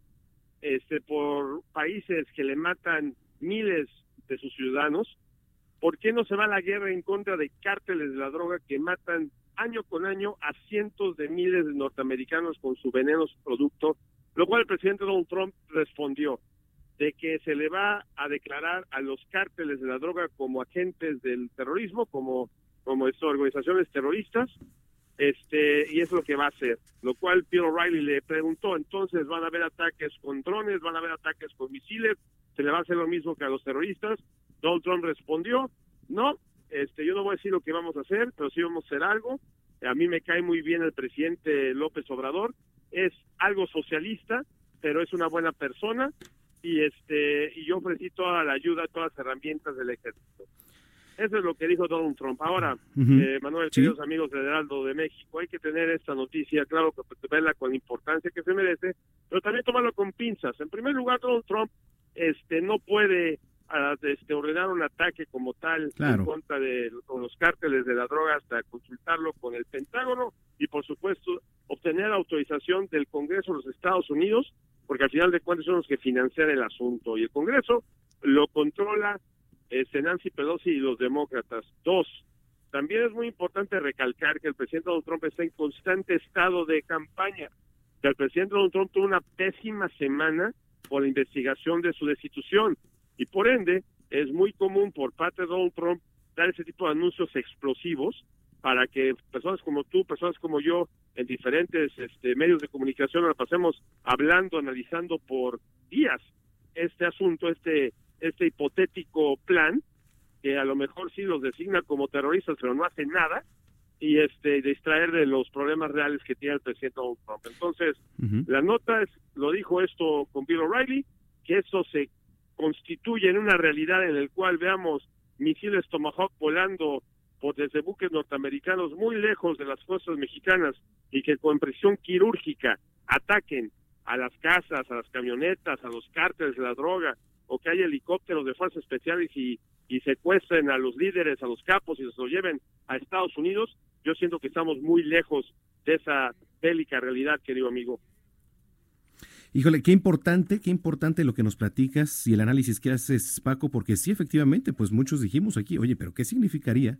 este, por países que le matan miles de sus ciudadanos, ¿por qué no se va a la guerra en contra de cárteles de la droga que matan año con año a cientos de miles de norteamericanos con su venenoso producto? Lo cual el presidente Donald Trump respondió, de que se le va a declarar a los cárteles de la droga como agentes del terrorismo, como, como estas organizaciones terroristas, este, y es lo que va a hacer. Lo cual Bill O'Reilly le preguntó, entonces van a haber ataques con drones, van a haber ataques con misiles, se le va a hacer lo mismo que a los terroristas. Donald Trump respondió, no, este, yo no voy a decir lo que vamos a hacer, pero sí vamos a hacer algo. A mí me cae muy bien el presidente López Obrador, es algo socialista, pero es una buena persona y este y yo ofrecí toda la ayuda, todas las herramientas del ejército. Eso es lo que dijo Donald Trump. Ahora, eh, Manuel, queridos amigos de Heraldo de México, hay que tener esta noticia, claro, que verla con la importancia que se merece, pero también tomarlo con pinzas. En primer lugar, Donald Trump este no puede ah, este, ordenar un ataque como tal en contra de los cárteles de la droga hasta consultarlo con el Pentágono y, por supuesto, obtener autorización del Congreso de los Estados Unidos porque al final de cuentas son los que financian el asunto y el Congreso lo controla este, Nancy Pelosi y los demócratas. Dos, también es muy importante recalcar que el presidente Donald Trump está en constante estado de campaña, que el presidente Donald Trump tuvo una pésima semana por la investigación de su destitución y por ende es muy común por parte de Donald Trump dar ese tipo de anuncios explosivos para que personas como tú, personas como yo, en diferentes este, medios de comunicación, nos pasemos hablando, analizando por días este asunto, este, este hipotético plan, que a lo mejor sí los designa como terroristas, pero no hace nada, y este distraer de los problemas reales que tiene el presidente Donald Trump. Entonces, la nota es, lo dijo esto con Bill O'Reilly, que eso se constituyen una realidad en la cual veamos misiles Tomahawk volando por desde buques norteamericanos muy lejos de las fuerzas mexicanas y que con presión quirúrgica ataquen a las casas, a las camionetas, a los cárteles de la droga, o que haya helicópteros de fuerzas especiales y, y secuestren a los líderes, a los capos y los lleven a Estados Unidos, yo siento que estamos muy lejos de esa bélica realidad, querido amigo. Híjole, qué importante, qué importante lo que nos platicas y el análisis que haces, Paco, porque sí, efectivamente, pues muchos dijimos aquí, oye, pero ¿qué significaría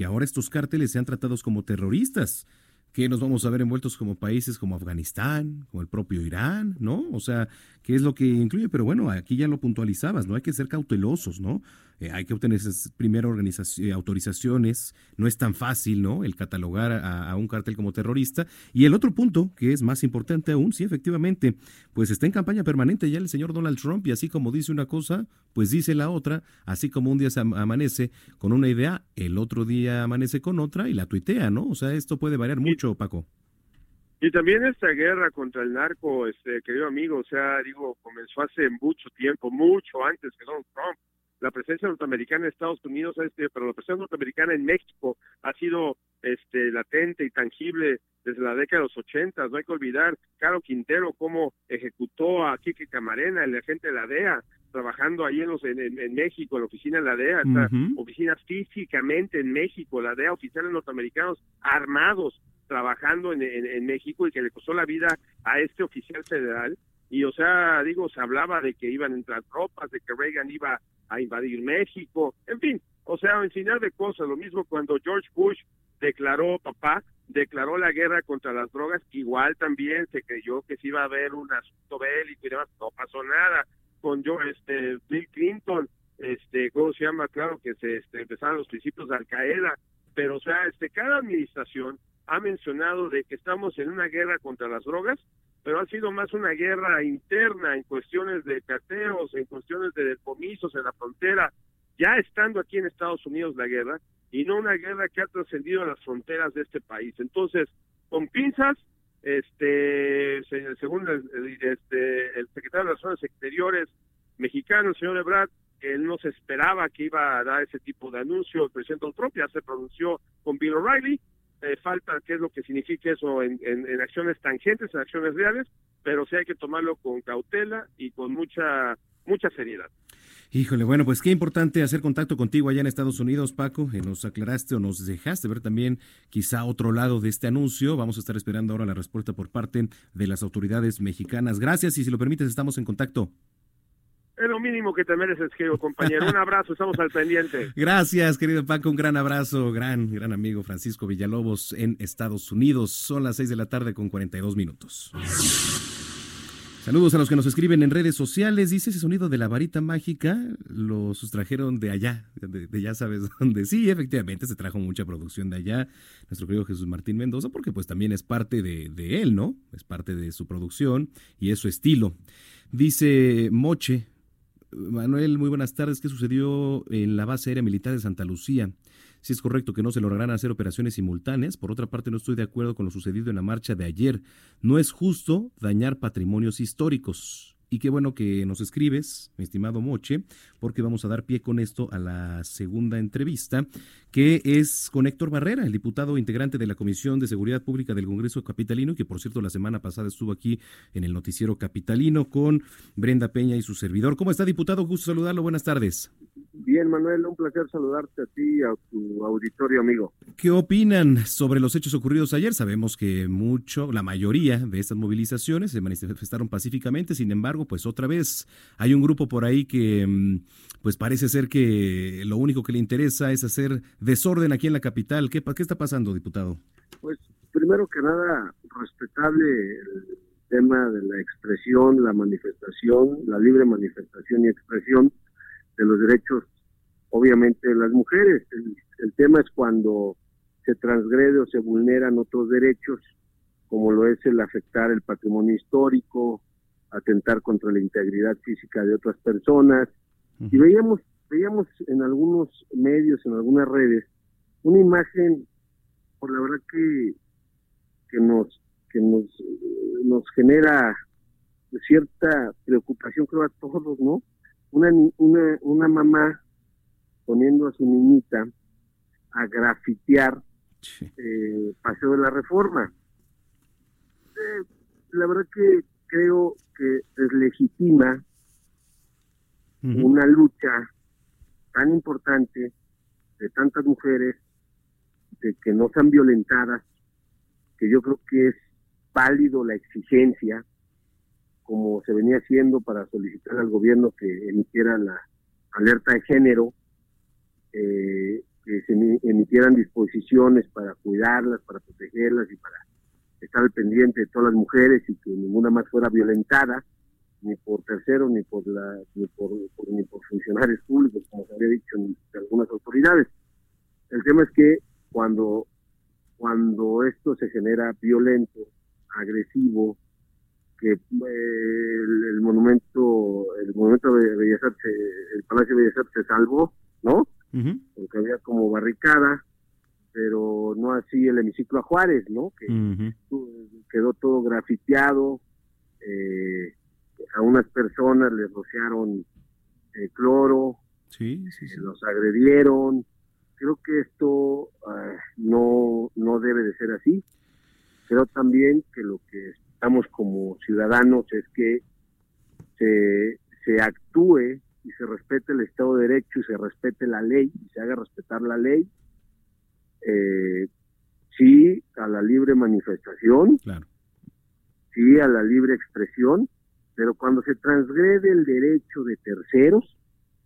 que ahora estos cárteles sean tratados como terroristas? que nos vamos a ver envueltos como países como Afganistán, como el propio Irán, ¿no? O sea, ¿qué es lo que incluye? Pero bueno, aquí ya lo puntualizabas, ¿no? Hay que ser cautelosos, ¿no? Eh, hay que obtener esas primero eh, autorizaciones, no es tan fácil, ¿no? El catalogar a, un cartel como terrorista. Y el otro punto, que es más importante aún, sí, efectivamente, pues está en campaña permanente ya el señor Donald Trump y así como dice una cosa, pues dice la otra, así como un día se amanece con una idea, el otro día amanece con otra y la tuitea, ¿no? O sea, esto puede variar mucho, Paco. Y también esta guerra contra el narco, este querido amigo, o sea, digo, comenzó hace mucho tiempo, mucho antes que Donald Trump la presencia norteamericana en Estados Unidos, este, pero la presencia norteamericana en México ha sido este, latente y tangible desde la década de los ochentas. No hay que olvidar Caro Quintero cómo ejecutó a Quique Camarena, el agente de la DEA, trabajando ahí en, los, en, México, en la oficina de la DEA, oficina físicamente en México, la DEA, oficiales norteamericanos armados trabajando en, en México y que le costó la vida a este oficial federal y o sea, digo, se hablaba de que iban a entrar tropas, de que Reagan iba a invadir México, en fin, o sea, enseñar de cosas, lo mismo cuando George Bush declaró, papá, declaró la guerra contra las drogas, igual también se creyó que se iba a haber un asunto bélico y demás, no pasó nada, con yo, este, Bill Clinton, este, ¿cómo se llama? Claro que se este, empezaron los principios de Al Qaeda, pero o sea, este, cada administración ha mencionado de que estamos en una guerra contra las drogas pero ha sido más una guerra interna en cuestiones de cateos, en cuestiones de decomisos en la frontera, ya estando aquí en Estados Unidos la guerra, y no una guerra que ha trascendido las fronteras de este país. Entonces, con pinzas, este, según el, este, el secretario de Relaciones Exteriores mexicano, el señor Ebrard, él no se esperaba que iba a dar ese tipo de anuncio. El presidente Trump ya se pronunció con Bill O'Reilly, eh, falta qué es lo que significa eso en, en, acciones tangentes, en acciones reales, pero sí hay que tomarlo con cautela y con mucha mucha seriedad. Híjole, bueno, pues qué importante hacer contacto contigo allá en Estados Unidos, Paco. que nos aclaraste o nos dejaste ver también quizá otro lado de este anuncio. Vamos a estar esperando ahora la respuesta por parte de las autoridades mexicanas. Gracias y si lo permites, estamos en contacto. Es lo mínimo que te mereces, querido compañero. Un abrazo, estamos al pendiente. Gracias, querido Paco. Un gran abrazo, gran, gran amigo Francisco Villalobos en Estados Unidos. Son las 6 de la tarde con 42 minutos. Saludos a los que nos escriben en redes sociales. Dice ese sonido de la varita mágica lo sustrajeron de allá, de, ya sabes dónde. Sí, efectivamente, se trajo mucha producción de allá. Nuestro querido Jesús Martín Mendoza, porque pues también es parte de, de él, ¿no? Es parte de su producción y es su estilo. Dice Moche, Manuel, muy buenas tardes. ¿Qué sucedió en la base aérea militar de Santa Lucía? Si es correcto que no se lograrán hacer operaciones simultáneas. Por otra parte, no estoy de acuerdo con lo sucedido en la marcha de ayer. No es justo dañar patrimonios históricos. Y qué bueno que nos escribes, mi estimado Moche, porque vamos a dar pie con esto a la segunda entrevista, que es con Héctor Barrera, el diputado integrante de la Comisión de Seguridad Pública del Congreso Capitalino, que por cierto la semana pasada estuvo aquí en el noticiero Capitalino con Brenda Peña y su servidor. ¿Cómo está, diputado? Gusto saludarlo. Buenas tardes. Bien, Manuel, un placer saludarte a ti y a tu auditorio amigo. ¿Qué opinan sobre los hechos ocurridos ayer? Sabemos que mucho, la mayoría de estas movilizaciones se manifestaron pacíficamente, sin embargo, pues otra vez hay un grupo por ahí que mm, pues parece ser que lo único que le interesa es hacer desorden aquí en la capital. ¿Qué, qué está pasando, diputado? Pues primero que nada, respetable el tema de la expresión, la manifestación, la libre manifestación y expresión de los derechos, obviamente, de las mujeres. El, tema es cuando se transgrede o se vulneran otros derechos, como lo es el afectar el patrimonio histórico, atentar contra la integridad física de otras personas. Y veíamos, veíamos en algunos medios, en algunas redes, una imagen, por la verdad que, que nos, que nos, nos genera cierta preocupación, creo, a todos, ¿no? Una, una, una mamá poniendo a su niñita a grafitear eh, Paseo de la Reforma. Eh, la verdad que creo que deslegitima una lucha tan importante de tantas mujeres, de que no sean violentadas, que yo creo que es válido la exigencia, como se venía haciendo para solicitar al gobierno que emitiera la alerta de género, eh, que se emitieran disposiciones para cuidarlas, para protegerlas y para estar al pendiente de todas las mujeres y que ninguna más fuera violentada, ni por terceros, ni por, la, ni por, ni por funcionarios públicos, como se había dicho en algunas autoridades. El tema es que cuando, cuando esto se genera violento, agresivo, que eh, el, monumento, el monumento de Bellas Artes, el Palacio de Bellas Artes se salvó, ¿no? Porque había como barricada, pero no así el hemiciclo a Juárez, ¿no? Que quedó todo grafiteado, eh, a unas personas les rociaron eh, cloro, sí, los agredieron. Creo que esto ah, no, no debe de ser así. Creo también que lo que estamos como ciudadanos es que se, se actúe y se respete el Estado de Derecho y se respete la ley y se haga respetar la ley. Eh, sí a la libre manifestación, claro. sí a la libre expresión, pero cuando se transgrede el derecho de terceros,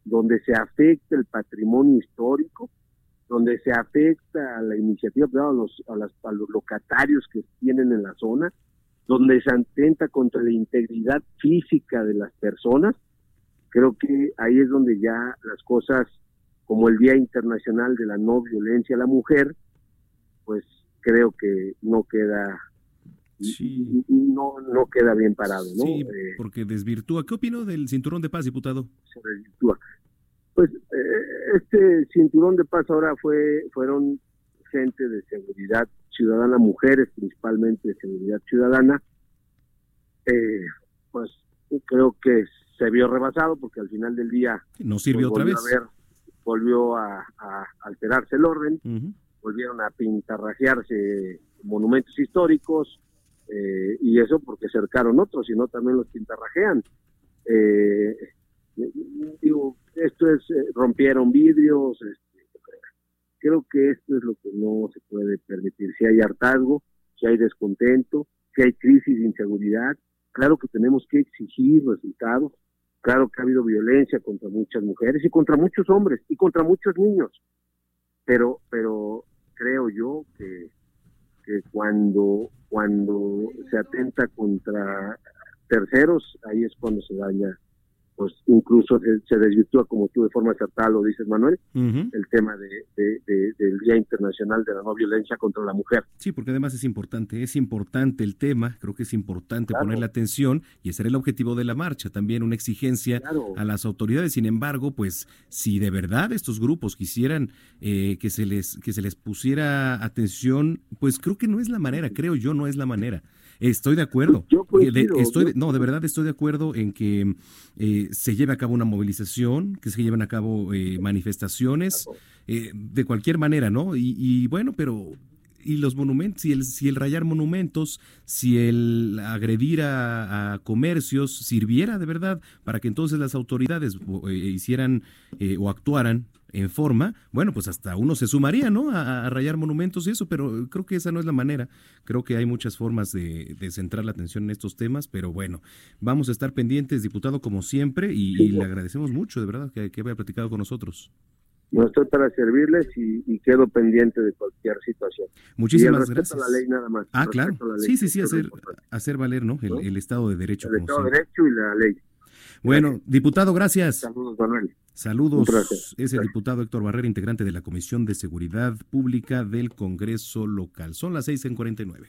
donde se afecta el patrimonio histórico, donde se afecta a la iniciativa a los, a, a los locatarios que tienen en la zona, donde se atenta contra la integridad física de las personas, creo que ahí es donde ya las cosas, como el Día Internacional de la No Violencia a la Mujer, pues creo que no queda no, no queda bien parado, ¿no? Sí, eh, porque desvirtúa. ¿Qué opino del cinturón de paz, diputado? Se desvirtúa. Pues eh, este cinturón de paz ahora fue fueron gente de seguridad ciudadana, mujeres principalmente de seguridad ciudadana, eh, pues creo que se vio rebasado porque al final del día no sirvió pues, otra vez. A ver, volvió a, alterarse el orden, volvieron a pintarrajearse monumentos históricos, eh, y eso porque cercaron otros, sino también los pintarrajean. Eh, digo, esto es, rompieron vidrios, creo que esto es lo que no se puede permitir. Si hay hartazgo, si hay descontento, si hay crisis de inseguridad, claro que tenemos que exigir resultados, claro que ha habido violencia contra muchas mujeres y contra muchos hombres y contra muchos niños, pero, pero creo yo que que cuando, cuando se atenta contra terceros, ahí es cuando se daña pues incluso se, desvirtúa, como tú de forma acertada lo dices, Manuel, el tema de, del Día Internacional de la No Violencia contra la Mujer. Sí, porque además es importante, es importante el tema, creo que es importante ponerle atención y ese era el objetivo de la marcha, también una exigencia a las autoridades. Sin embargo, pues si de verdad estos grupos quisieran eh, que, se les, que se les pusiera atención, pues creo que no es la manera, creo yo, no es la manera. Estoy de acuerdo. estoy, no, de verdad estoy de acuerdo en que eh, se lleve a cabo una movilización, que se lleven a cabo eh, manifestaciones, eh, de cualquier manera, ¿no? Y, bueno, pero y los monumentos, si el, si el rayar monumentos, si el agredir a, comercios sirviera de verdad para que entonces las autoridades hicieran o actuaran en forma, bueno, pues hasta uno se sumaría, ¿no? A, rayar monumentos y eso, pero creo que esa no es la manera. Creo que hay muchas formas de, centrar la atención en estos temas, pero bueno, vamos a estar pendientes, diputado, como siempre, y, le agradecemos mucho, de verdad, que, que haya platicado con nosotros. No estoy para servirles y, quedo pendiente de cualquier situación. Muchísimas gracias. A la ley nada más. Ah, claro. Sí, sí, sí, hacer, hacer valer, ¿no? El, Estado de Derecho. El Estado de Derecho y la ley. Bueno, diputado, gracias. Saludos, Manuel. Saludos. Es el diputado Héctor Barrera, integrante de la Comisión de Seguridad Pública del Congreso Local. Son las 6 en 49.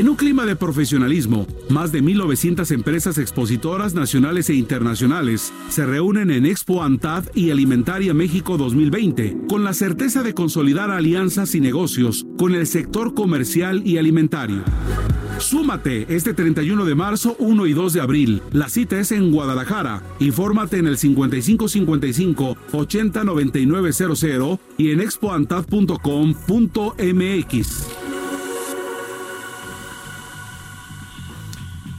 En un clima de profesionalismo, más de 1.900 empresas expositoras nacionales e internacionales se reúnen en Expo Antad y Alimentaria México 2020, con la certeza de consolidar alianzas y negocios con el sector comercial y alimentario. Súmate este 31 de marzo, 1 y 2 de abril. La cita es en Guadalajara. Infórmate en el 5555 809900 y en expoantad.com.mx.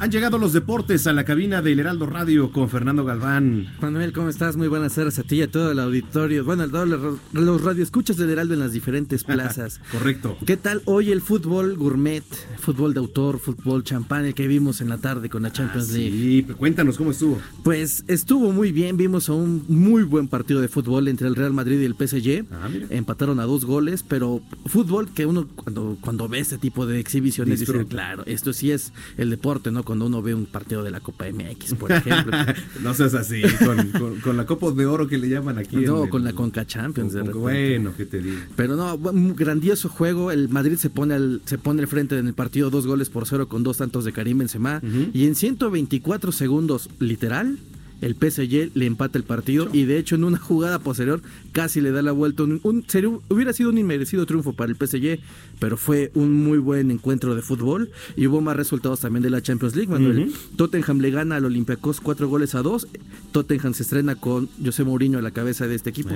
Han llegado los deportes a la cabina del Heraldo Radio con Fernando Galván. Manuel, ¿cómo estás? Muy buenas tardes a ti y a todo el auditorio. Bueno, a todos los radioescuchas del Heraldo en las diferentes plazas. Correcto. ¿Qué tal hoy el fútbol gourmet, fútbol de autor, fútbol champán, el que vimos en la tarde con la Champions Ah, League? Sí, cuéntanos cómo estuvo. Pues estuvo muy bien, vimos a un muy buen partido de fútbol entre el Real Madrid y el PSG. Ah, Empataron a dos goles, pero fútbol que uno cuando, cuando ve este tipo de exhibiciones dice, claro, esto sí es el deporte, ¿no? Cuando uno ve un partido de la Copa MX, por ejemplo. no seas así, con, con- con la Copa de Oro que le llaman aquí. No, el- con la Conca Champions. de con- repente. bueno, ¿qué te digo? Pero no, un grandioso juego. El Madrid se pone al, se pone al frente en el partido dos goles por cero con dos tantos de Karim Benzema. Y en 124 segundos, literal, el PSG le empata el partido. Y de hecho, en una jugada posterior, casi le da la vuelta. Un, hubiera sido un inmerecido triunfo para el PSG, pero fue un muy buen encuentro de fútbol. Y hubo más resultados también de la Champions League, Manuel. Tottenham le gana al Olympiacos cuatro goles a dos. Tottenham se estrena con José Mourinho a la cabeza de este equipo.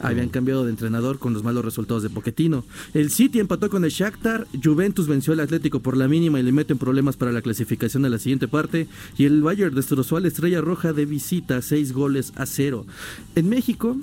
Habían cambiado de entrenador con los malos resultados de Pochettino. El City empató con el Shakhtar, Juventus venció al Atlético por la mínima y le meten problemas para la clasificación a la siguiente parte. Y el Bayern destrozó a la Estrella Roja de visita, seis goles a cero. En México,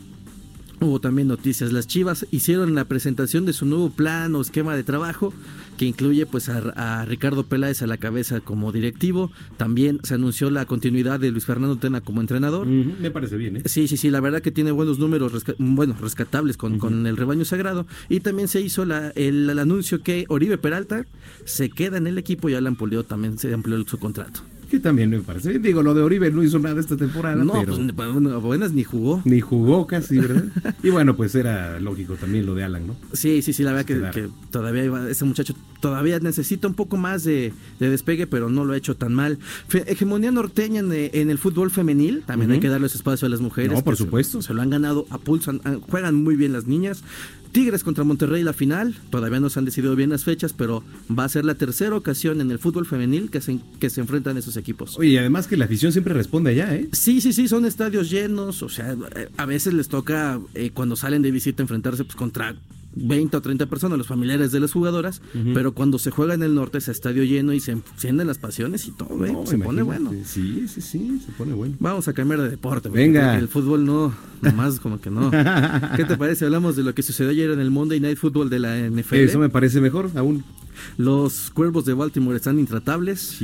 Hubo también noticias. Las Chivas hicieron la presentación de su nuevo plan o esquema de trabajo que incluye pues a, a Ricardo Peláez a la cabeza como directivo. También se anunció la continuidad de Luis Fernando Tena como entrenador. Me parece bien, ¿eh? Sí, sí, sí, la verdad que tiene buenos números, resca- bueno, rescatables con, con el rebaño sagrado. Y también se hizo la- el, el anuncio que Oribe Peralta se queda en el equipo y Alan Pulido también se amplió su contrato. Que también me parece. Digo, lo de Oribe no hizo nada esta temporada, No, pero... pues bueno, buenas ni jugó. Ni jugó casi, ¿verdad? y bueno, pues era lógico también lo de Alan, ¿no? Sí, sí, sí, la verdad que, todavía iba- ese muchacho todavía necesita un poco más de, de despegue, pero no lo ha hecho tan mal. Fe- hegemonía norteña en, eh, en el fútbol femenil, también hay que darles espacio a las mujeres. No, por se- supuesto. Se, lo han ganado a pulso, juegan muy bien las niñas. Tigres contra Monterrey la final, todavía no se han decidido bien las fechas, pero va a ser la tercera ocasión en el fútbol femenil que se, que se enfrentan esos equipos. Oye, y además que la afición siempre responde allá, ¿eh? Sí, sí, sí, son estadios llenos, o sea, a veces les toca eh, cuando salen de visita enfrentarse pues contra 20 o 30 personas, los familiares de las jugadoras, pero cuando se juega en el norte es estadio lleno y se encienden las pasiones y todo, ¿eh? No, se pone bueno. Sí, sí, sí, se pone bueno. Vamos a cambiar de deporte. Venga. El fútbol no, nomás como que no. ¿Qué te parece? Hablamos de lo que sucedió ayer en el Monday Night Football de la NFL. Eso me parece mejor aún. Los cuervos de Baltimore están intratables.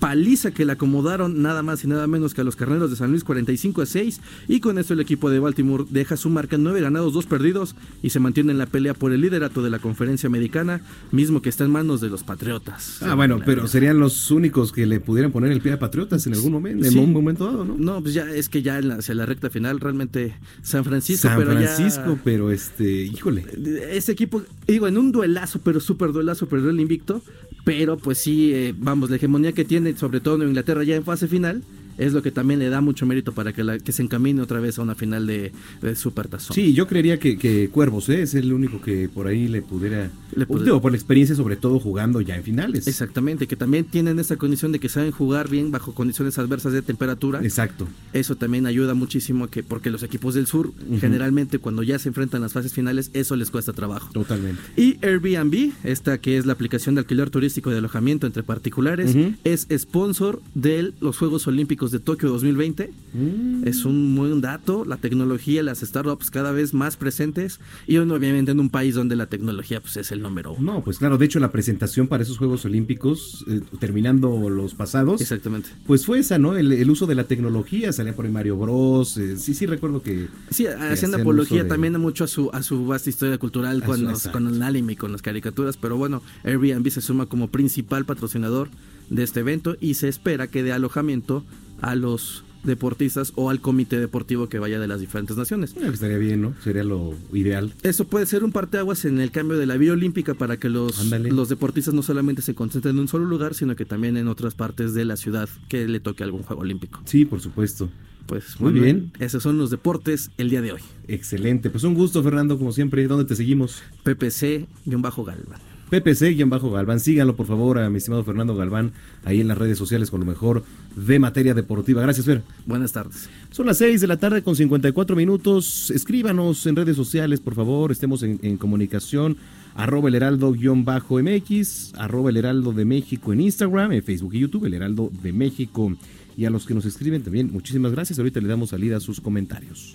Paliza que le acomodaron nada más y nada menos que a los carneros de San Luis 45 a 6. Y con esto el equipo de Baltimore deja su marca en 9 ganados, 2 perdidos y se mantiene en la pelea por el liderato de la conferencia americana, mismo que está en manos de los Patriotas. Ah, bueno, pero serían los únicos que le pudieran poner el pie a Patriotas en algún momento, Sí. en un momento dado, ¿no? No, pues ya es que ya en la, hacia la recta final realmente San Francisco, San pero ya- Francisco, pero este, híjole. ese equipo, digo, en un duelazo, pero súper duelazo, perdió el invicto. Pero pues sí, eh, vamos, la hegemonía que tiene, sobre todo en Inglaterra ya en fase final, es lo que también le da mucho mérito para que, la, que se encamine otra vez a una final de, de Supertazón. Sí, yo creería que, que Cuervos ¿eh? es el único que por ahí le pudiera, Le pudiera- digo, por la experiencia sobre todo jugando ya en finales. Exactamente, que también tienen esa condición de que saben jugar bien bajo condiciones adversas de temperatura. Exacto. Eso también ayuda muchísimo a que, porque los equipos del sur, generalmente cuando ya se enfrentan a las fases finales, eso les cuesta trabajo. Totalmente. Y Airbnb, esta que es la aplicación de alquiler turístico de alojamiento entre particulares, es sponsor de los Juegos Olímpicos de Tokio 2020. Mm. Es un buen dato, la tecnología, las startups cada vez más presentes y obviamente en un país donde la tecnología pues, es el número uno. No, pues claro, de hecho la presentación para esos Juegos Olímpicos, eh, terminando los pasados, Exactamente. pues fue esa, ¿no? El, el uso de la tecnología, salía por ahí Mario Bros. eh, sí, sí, recuerdo que... Sí, haciendo apología de- también mucho a su, a su vasta historia cultural A con, su- los- con el anime y con las caricaturas, pero bueno, Airbnb se suma como principal patrocinador de este evento y se espera que dé alojamiento a los deportistas o al comité deportivo que vaya de las diferentes naciones. estaría bien, ¿no? Sería lo ideal. Eso puede ser un parteaguas en el cambio de la vía olímpica para que los, los deportistas no solamente se concentren en un solo lugar, sino que también en otras partes de la ciudad que le toque algún juego olímpico. Sí, por supuesto. Pues muy, bien. Esos son los deportes el día de hoy. Excelente. Pues un gusto, Fernando, como siempre. ¿Dónde te seguimos? PPC-Galván. PPC-Galván. Síganlo, por favor, a mi estimado Fernando Galván, ahí en las redes sociales con lo mejor de materia deportiva. Gracias, Fer. Buenas tardes. Son las 6 de la tarde con 54 minutos. Escríbanos en redes sociales, por favor. Estemos en, comunicación. Arroba el heraldo-mx, arroba el heraldo de México en Instagram, en Facebook y YouTube, el heraldo de México y a los que nos escriben también, muchísimas gracias. Ahorita le damos salida a sus comentarios.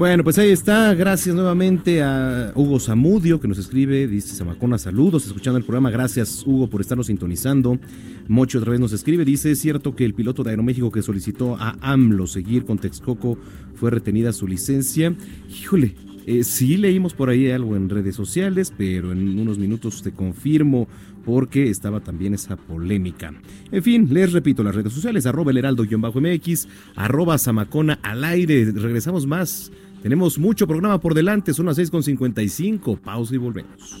Bueno, pues ahí está. Gracias nuevamente a Hugo Zamudio que nos escribe. Dice Samacona, saludos, escuchando el programa. Gracias, Hugo, por estarnos sintonizando. Mocho otra vez nos escribe. Dice: Es cierto que el piloto de Aeroméxico que solicitó a AMLO seguir con Texcoco fue retenida su licencia. Híjole, eh, sí leímos por ahí algo en redes sociales, pero en unos minutos te confirmo porque estaba también esa polémica. En fin, les repito las redes sociales, arroba el heraldo-mx, arroba zamacona al aire. Regresamos más tenemos mucho programa por delante, son las 6.55. Pausa y volvemos.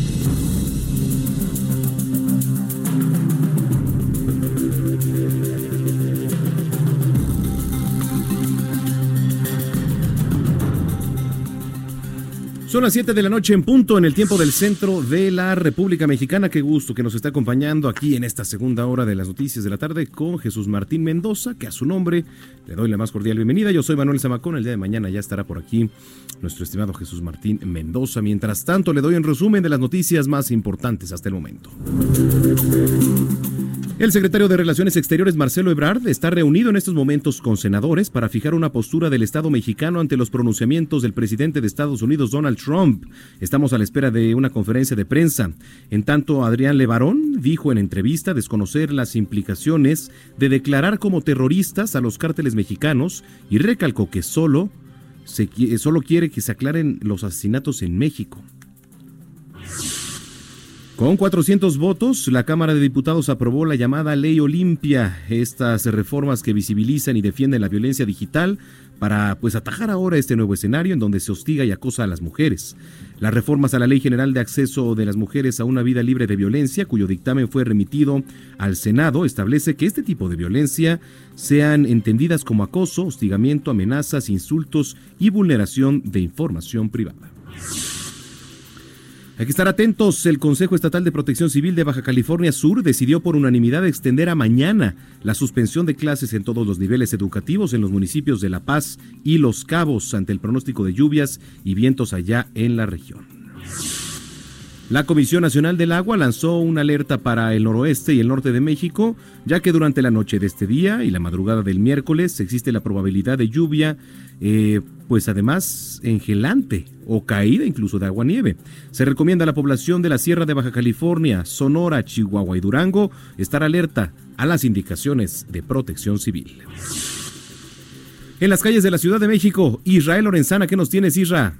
Son las 7 de la noche en punto en el tiempo del centro de la República Mexicana. Qué gusto que nos está acompañando aquí en esta segunda hora de las noticias de la tarde con Jesús Martín Mendoza, que a su nombre le doy la más cordial bienvenida. Yo soy Manuel Zamacón. El día de mañana ya estará por aquí nuestro estimado Jesús Martín Mendoza. Mientras tanto, le doy un resumen de las noticias más importantes hasta el momento. El secretario de Relaciones Exteriores, Marcelo Ebrard, está reunido en estos momentos con senadores para fijar una postura del Estado mexicano ante los pronunciamientos del presidente de Estados Unidos, Donald Trump. Estamos a la espera de una conferencia de prensa. En tanto, Adrián Levarón dijo en entrevista desconocer las implicaciones de declarar como terroristas a los cárteles mexicanos y recalcó que solo, solo quiere que se aclaren los asesinatos en México. Con 400 votos, la Cámara de Diputados aprobó la llamada Ley Olimpia, estas reformas que visibilizan y defienden la violencia digital para pues atajar ahora este nuevo escenario en donde se hostiga y acosa a las mujeres. Las reformas a la Ley General de Acceso de las Mujeres a una vida libre de violencia, cuyo dictamen fue remitido al Senado, establece que este tipo de violencia sean entendidas como acoso, hostigamiento, amenazas, insultos y vulneración de información privada. Hay que estar atentos. El Consejo Estatal de Protección Civil de Baja California Sur decidió por unanimidad extender a mañana la suspensión de clases en todos los niveles educativos en los municipios de La Paz y Los Cabos ante el pronóstico de lluvias y vientos allá en la región. La Comisión Nacional del Agua lanzó una alerta para el noroeste y el norte de México, ya que durante la noche de este día y la madrugada del miércoles existe la probabilidad de lluvia, eh, pues además engelante o caída incluso de agua-nieve. Se recomienda a la población de la Sierra de Baja California, Sonora, Chihuahua y Durango estar alerta a las indicaciones de protección civil. En las calles de la Ciudad de México, Israel Lorenzana, ¿qué nos tienes, Isra?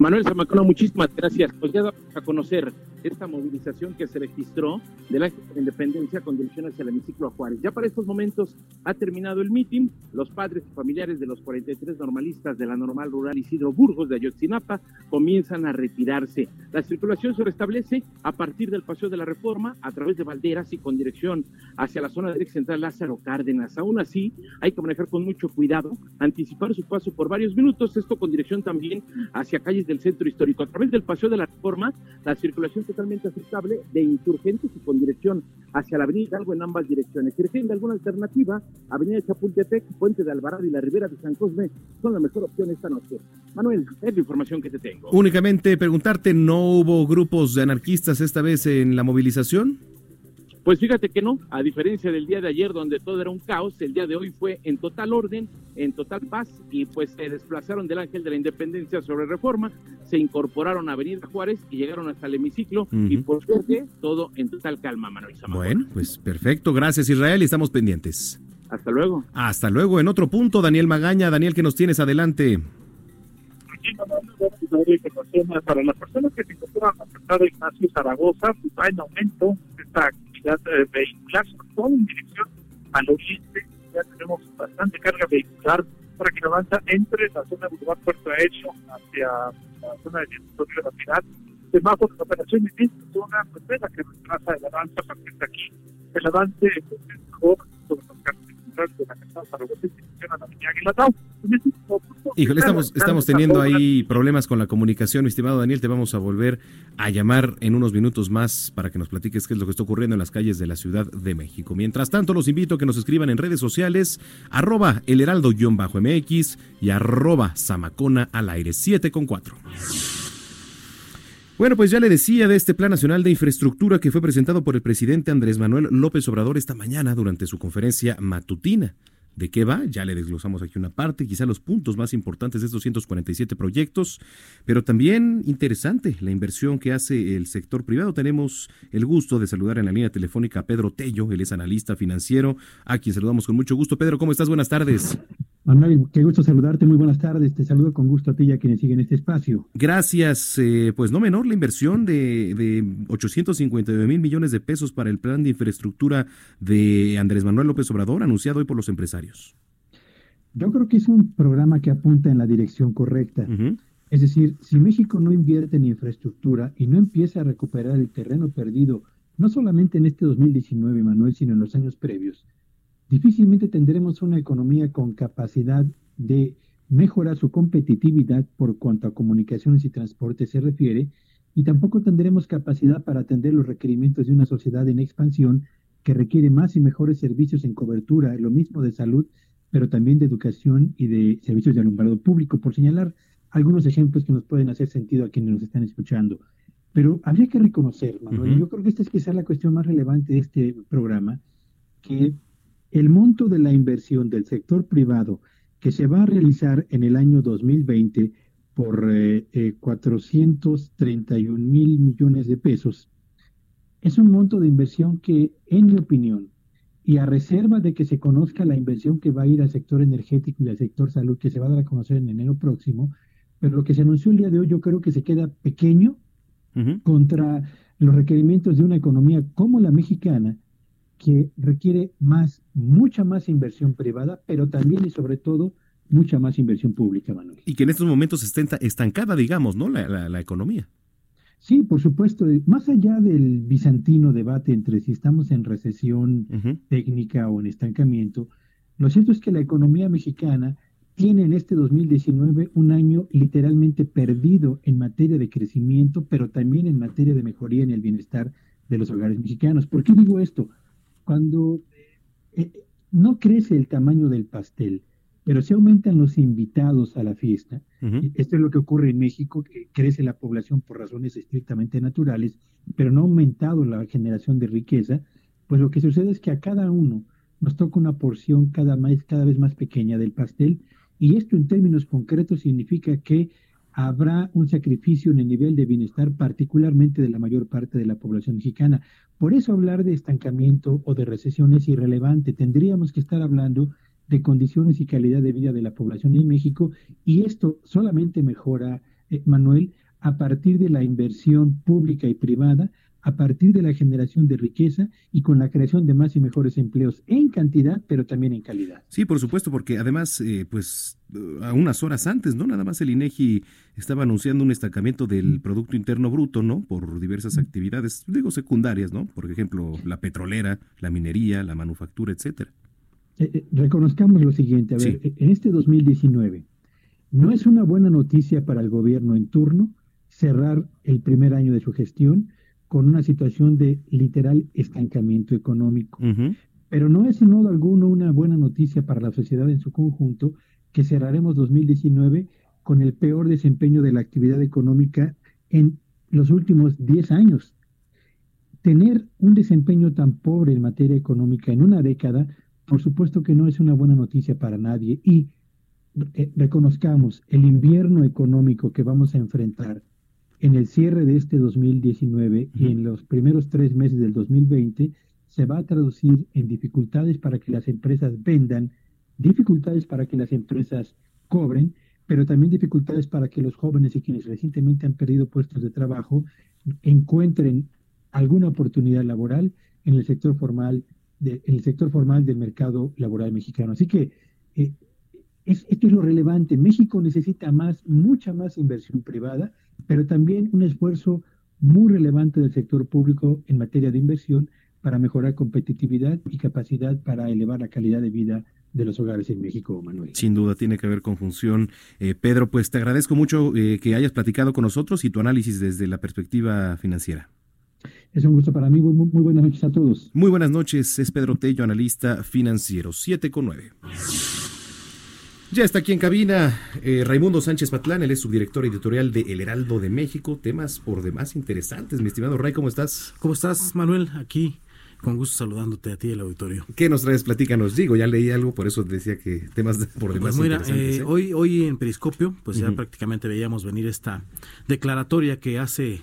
Manuel Zamacona, muchísimas gracias. Pues ya a conocer esta movilización que se registró de la Independencia con dirección hacia el hemiciclo a Juárez. Ya para estos momentos ha terminado el mitin. Los padres y familiares de los 43 normalistas de la normal rural Isidro Burgos de Ayotzinapa comienzan a retirarse. La circulación se restablece a partir del Paseo de la Reforma a través de Valderas y con dirección hacia la zona de central Lázaro Cárdenas. Aún así, hay que manejar con mucho cuidado, anticipar su paso por varios minutos, esto con dirección también hacia calles del centro histórico. A través del Paseo de la Reforma, la circulación totalmente aceptable de insurgentes y con dirección hacia la Avenida Hidalgo en ambas direcciones. Si requieren alguna alternativa, Avenida Chapultepec, Puente de Alvarado y la Ribera de San Cosme son la mejor opción esta noche. Manuel, es la información que te tengo. Únicamente preguntarte, ¿no hubo grupos de anarquistas esta vez en la movilización? Pues fíjate que no, a diferencia del día de ayer donde todo era un caos, el día de hoy fue en total orden, en total paz y pues se desplazaron del Ángel de la Independencia sobre reforma, se incorporaron a Avenida Juárez y llegaron hasta el hemiciclo y por suerte todo en total calma, Manuel Bueno, pues perfecto, gracias Israel y estamos pendientes. Hasta luego. Hasta luego, en otro punto, Daniel Magaña, Daniel, ¿qué nos tienes adelante? Para las personas que se encuentran afectadas Ignacio Zaragoza, pues en aumento esta actividad eh, vehicular, todo en dirección al oriente. Ya tenemos bastante carga vehicular para que avanza entre la zona de Boulevard Puerto Aéreo hacia la zona de de la ciudad. Semáforos de operaciones en esta zona, pues es la que retrasa el avance a partir de aquí. El avance es los Híjole, estamos, estamos teniendo ahí problemas con la comunicación, mi estimado Daniel. Te vamos a volver a llamar en unos minutos más para que nos platiques qué es lo que está ocurriendo en las calles de la Ciudad de México. Mientras tanto, los invito a que nos escriban en redes sociales, arroba el heraldo-mx y arroba zamacona al aire 7 con 4. Bueno, pues ya le decía de este Plan Nacional de Infraestructura que fue presentado por el presidente Andrés Manuel López Obrador esta mañana durante su conferencia matutina. ¿De qué va? Ya le desglosamos aquí una parte, quizá los puntos más importantes de estos 147 proyectos, pero también interesante la inversión que hace el sector privado. Tenemos el gusto de saludar en la línea telefónica a Pedro Tello, él es analista financiero, a quien saludamos con mucho gusto. Pedro, ¿cómo estás? Buenas tardes. Manuel, qué gusto saludarte, muy buenas tardes. Te saludo con gusto a ti y a quienes siguen este espacio. Gracias. Eh, pues no menor la inversión de, de 859 mil millones de pesos para el plan de infraestructura de Andrés Manuel López Obrador, anunciado hoy por los empresarios. Yo creo que es un programa que apunta en la dirección correcta. Es decir, si México no invierte en infraestructura y no empieza a recuperar el terreno perdido, no solamente en este 2019, Manuel, sino en los años previos, difícilmente tendremos una economía con capacidad de mejorar su competitividad por cuanto a comunicaciones y transporte se refiere, y tampoco tendremos capacidad para atender los requerimientos de una sociedad en expansión que requiere más y mejores servicios en cobertura, lo mismo de salud, pero también de educación y de servicios de alumbrado público, por señalar algunos ejemplos que nos pueden hacer sentido a quienes nos están escuchando. Pero habría que reconocer, Manuel, yo creo que esta es quizá la cuestión más relevante de este programa, que el monto de la inversión del sector privado que se va a realizar en el año 2020 por 431 eh, eh, mil millones de pesos es un monto de inversión que, en mi opinión, y a reserva de que se conozca la inversión que va a ir al sector energético y al sector salud, que se va a dar a conocer en enero próximo, pero lo que se anunció el día de hoy yo creo que se queda pequeño contra los requerimientos de una economía como la mexicana, que requiere más, mucha más inversión privada, pero también y sobre todo mucha más inversión pública, Manuel. Y que en estos momentos está estancada, digamos, ¿no? La, economía. Sí, por supuesto. Más allá del bizantino debate entre si estamos en recesión técnica o en estancamiento, lo cierto es que la economía mexicana tiene en este 2019 un año literalmente perdido en materia de crecimiento, pero también en materia de mejoría en el bienestar de los hogares mexicanos. ¿Por qué digo esto? Cuando eh, no crece el tamaño del pastel, pero si aumentan los invitados a la fiesta, esto es lo que ocurre en México, que crece la población por razones estrictamente naturales, pero no ha aumentado la generación de riqueza, pues lo que sucede es que a cada uno nos toca una porción cada, más, cada vez más pequeña del pastel, y esto en términos concretos significa que habrá un sacrificio en el nivel de bienestar, particularmente de la mayor parte de la población mexicana. Por eso hablar de estancamiento o de recesión es irrelevante. Tendríamos que estar hablando de condiciones y calidad de vida de la población en México y esto solamente mejora, eh, Manuel, a partir de la inversión pública y privada, a partir de la generación de riqueza y con la creación de más y mejores empleos en cantidad, pero también en calidad. Sí, por supuesto, porque además, eh, pues a unas horas antes, ¿no? Nada más el INEGI estaba anunciando un estancamiento del Producto Interno Bruto, ¿no? Por diversas actividades, digo, secundarias, ¿no? Por ejemplo, la petrolera, la minería, la manufactura, etcétera. Eh, eh, reconozcamos lo siguiente, a ver, en este 2019, no es una buena noticia para el gobierno en turno cerrar el primer año de su gestión con una situación de literal estancamiento económico. Pero no es en modo alguno una buena noticia para la sociedad en su conjunto que cerraremos 2019 con el peor desempeño de la actividad económica en los últimos 10 años. Tener un desempeño tan pobre en materia económica en una década, por supuesto que no es una buena noticia para nadie. Y eh, reconozcamos, el invierno económico que vamos a enfrentar en el cierre de este 2019 y en los primeros tres meses del 2020 se va a traducir en dificultades para que las empresas vendan, dificultades para que las empresas cobren, pero también dificultades para que los jóvenes y quienes recientemente han perdido puestos de trabajo encuentren alguna oportunidad laboral en el sector formal, de, en el sector formal del mercado laboral mexicano. Así que eh, esto es lo relevante. México necesita más, mucha más inversión privada pero también un esfuerzo muy relevante del sector público en materia de inversión para mejorar competitividad y capacidad para elevar la calidad de vida de los hogares en México, Manuel. Sin duda tiene que haber conjunción. Eh, Pedro, pues te agradezco mucho eh, que hayas platicado con nosotros y tu análisis desde la perspectiva financiera. Es un gusto para mí. Muy, muy buenas noches a todos. Muy buenas noches. Es Pedro Tello, analista financiero. 7 con 9. Ya está aquí en cabina eh, Raimundo Sánchez Patlán, él es subdirector editorial de El Heraldo de México. Temas por demás interesantes, mi estimado Ray, ¿cómo estás? ¿Cómo estás, Manuel? Aquí con gusto saludándote a ti y al auditorio. ¿Qué nos traes? Platícanos. Digo, ya leí algo, por eso decía que temas por demás pues interesantes. Eh, ¿eh? Hoy, hoy en Periscopio, pues ya prácticamente veíamos venir esta declaratoria que hace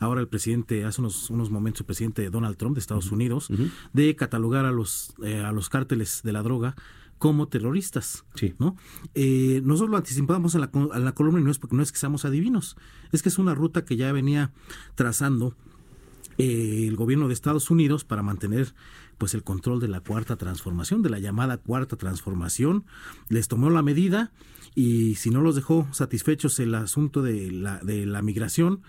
ahora el presidente, hace unos, unos momentos el presidente Donald Trump de Estados Unidos, de catalogar a los, a los cárteles de la droga como terroristas. ¿no? Eh, nosotros lo anticipamos en la, en la columna y no es porque no es que seamos adivinos, es que es una ruta que ya venía trazando eh, el gobierno de Estados Unidos para mantener pues el control de la cuarta transformación, de la llamada cuarta transformación. Les tomó la medida y si no los dejó satisfechos el asunto de la, de la migración,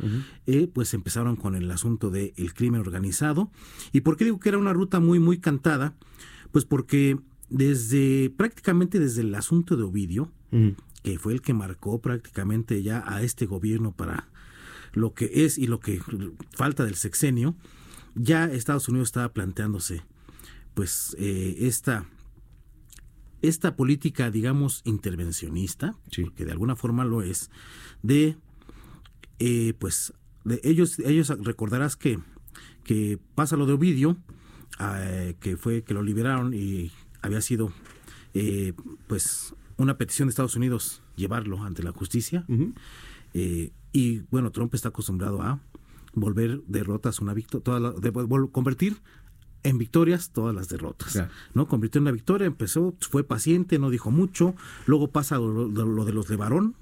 eh, pues empezaron con el asunto del crimen organizado. ¿Y por qué digo que era una ruta muy, muy cantada? Pues porque desde prácticamente desde el asunto de Ovidio, que fue el que marcó prácticamente ya a este gobierno para lo que es y lo que falta del sexenio, ya Estados Unidos estaba planteándose pues eh, esta esta política digamos intervencionista que de alguna forma lo es de eh, pues de ellos ellos recordarás que que pasa lo de Ovidio eh, que fue que lo liberaron y había sido eh, pues una petición de Estados Unidos llevarlo ante la justicia. Eh, y bueno, Trump está acostumbrado a volver derrotas una victoria, convertir en victorias todas las derrotas. ¿no? Convirtió en una victoria, empezó, fue paciente, no dijo mucho, luego pasa lo, de los de Barón,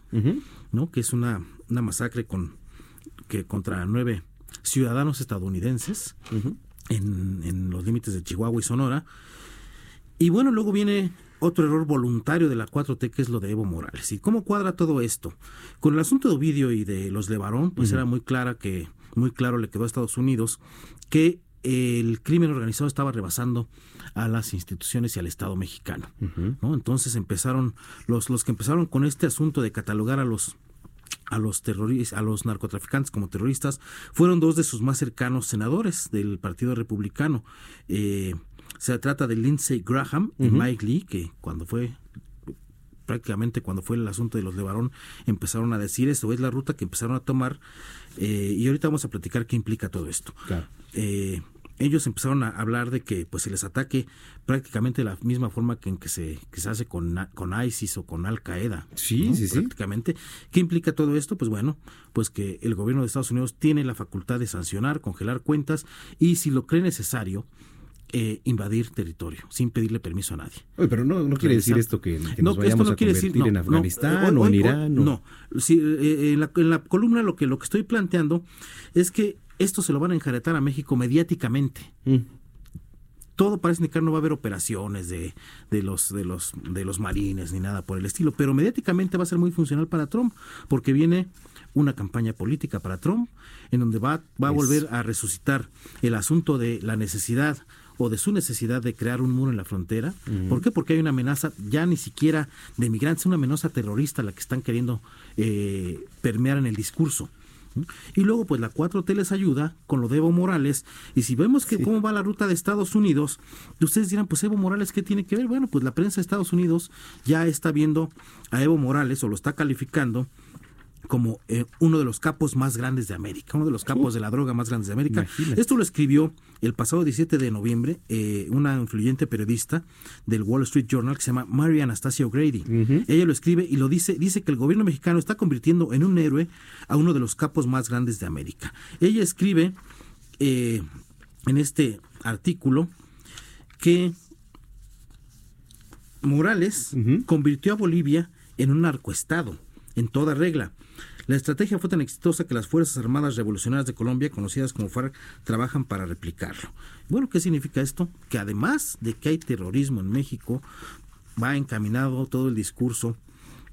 ¿no? que es una, una masacre con, que contra nueve ciudadanos estadounidenses en, en los límites de Chihuahua y Sonora. Y bueno, luego viene otro error voluntario de la 4T, que es lo de Evo Morales. ¿Y cómo cuadra todo esto? Con el asunto de Ovidio y de los Levarón, pues era muy clara que, muy claro le quedó a Estados Unidos que el crimen organizado estaba rebasando a las instituciones y al Estado mexicano. ¿no? Entonces empezaron, los, los que empezaron con este asunto de catalogar a los a los terroristas, a los narcotraficantes como terroristas, fueron dos de sus más cercanos senadores del Partido Republicano. Eh, se trata de Lindsey Graham y Mike Lee, que cuando fue prácticamente cuando fue el asunto de los Levarón empezaron a decir esto, es la ruta que empezaron a tomar eh, y ahorita vamos a platicar qué implica todo esto. Eh, ellos empezaron a hablar de que pues se les ataque prácticamente de la misma forma que en que se, que se hace con, con ISIS o con Al Qaeda. Sí, sí, sí. Prácticamente. ¿Qué implica todo esto? Pues bueno, pues que el gobierno de Estados Unidos tiene la facultad de sancionar, congelar cuentas y si lo cree necesario, eh, invadir territorio sin pedirle permiso a nadie. Oye, pero no, no quiere decir esto que, nos vayamos a convertir en Afganistán o en Irán. No, eh, en, la, en, la, columna lo que, lo que estoy planteando es que esto se lo van a enjaretar a México mediáticamente. Mm. Todo parece indicar no va a haber operaciones de, de, los, de, los, de los marines ni nada por el estilo, pero mediáticamente va a ser muy funcional para Trump, porque viene una campaña política para Trump, en donde va, va a volver a resucitar el asunto de la necesidad o de su necesidad de crear un muro en la frontera. ¿Por qué? Porque hay una amenaza ya ni siquiera de migrantes, una amenaza terrorista la que están queriendo eh, permear en el discurso. Y luego, pues la 4T les ayuda con lo de Evo Morales. Y si vemos que cómo va la ruta de Estados Unidos, ustedes dirán, pues Evo Morales, ¿qué tiene que ver? Bueno, pues la prensa de Estados Unidos ya está viendo a Evo Morales o lo está calificando como eh, uno de los capos más grandes de América, uno de los capos de la droga más grandes de América. Esto lo escribió el pasado 17 de noviembre eh, una influyente periodista del Wall Street Journal que se llama Mary Anastasia O'Grady. Ella lo escribe y lo dice, dice que el gobierno mexicano está convirtiendo en un héroe a uno de los capos más grandes de América. Ella escribe eh, en este artículo que Morales convirtió a Bolivia en un narcoestado en toda regla. La estrategia fue tan exitosa que las Fuerzas Armadas Revolucionarias de Colombia, conocidas como FARC, trabajan para replicarlo. Bueno, ¿qué significa esto? Que además de que hay terrorismo en México, va encaminado todo el discurso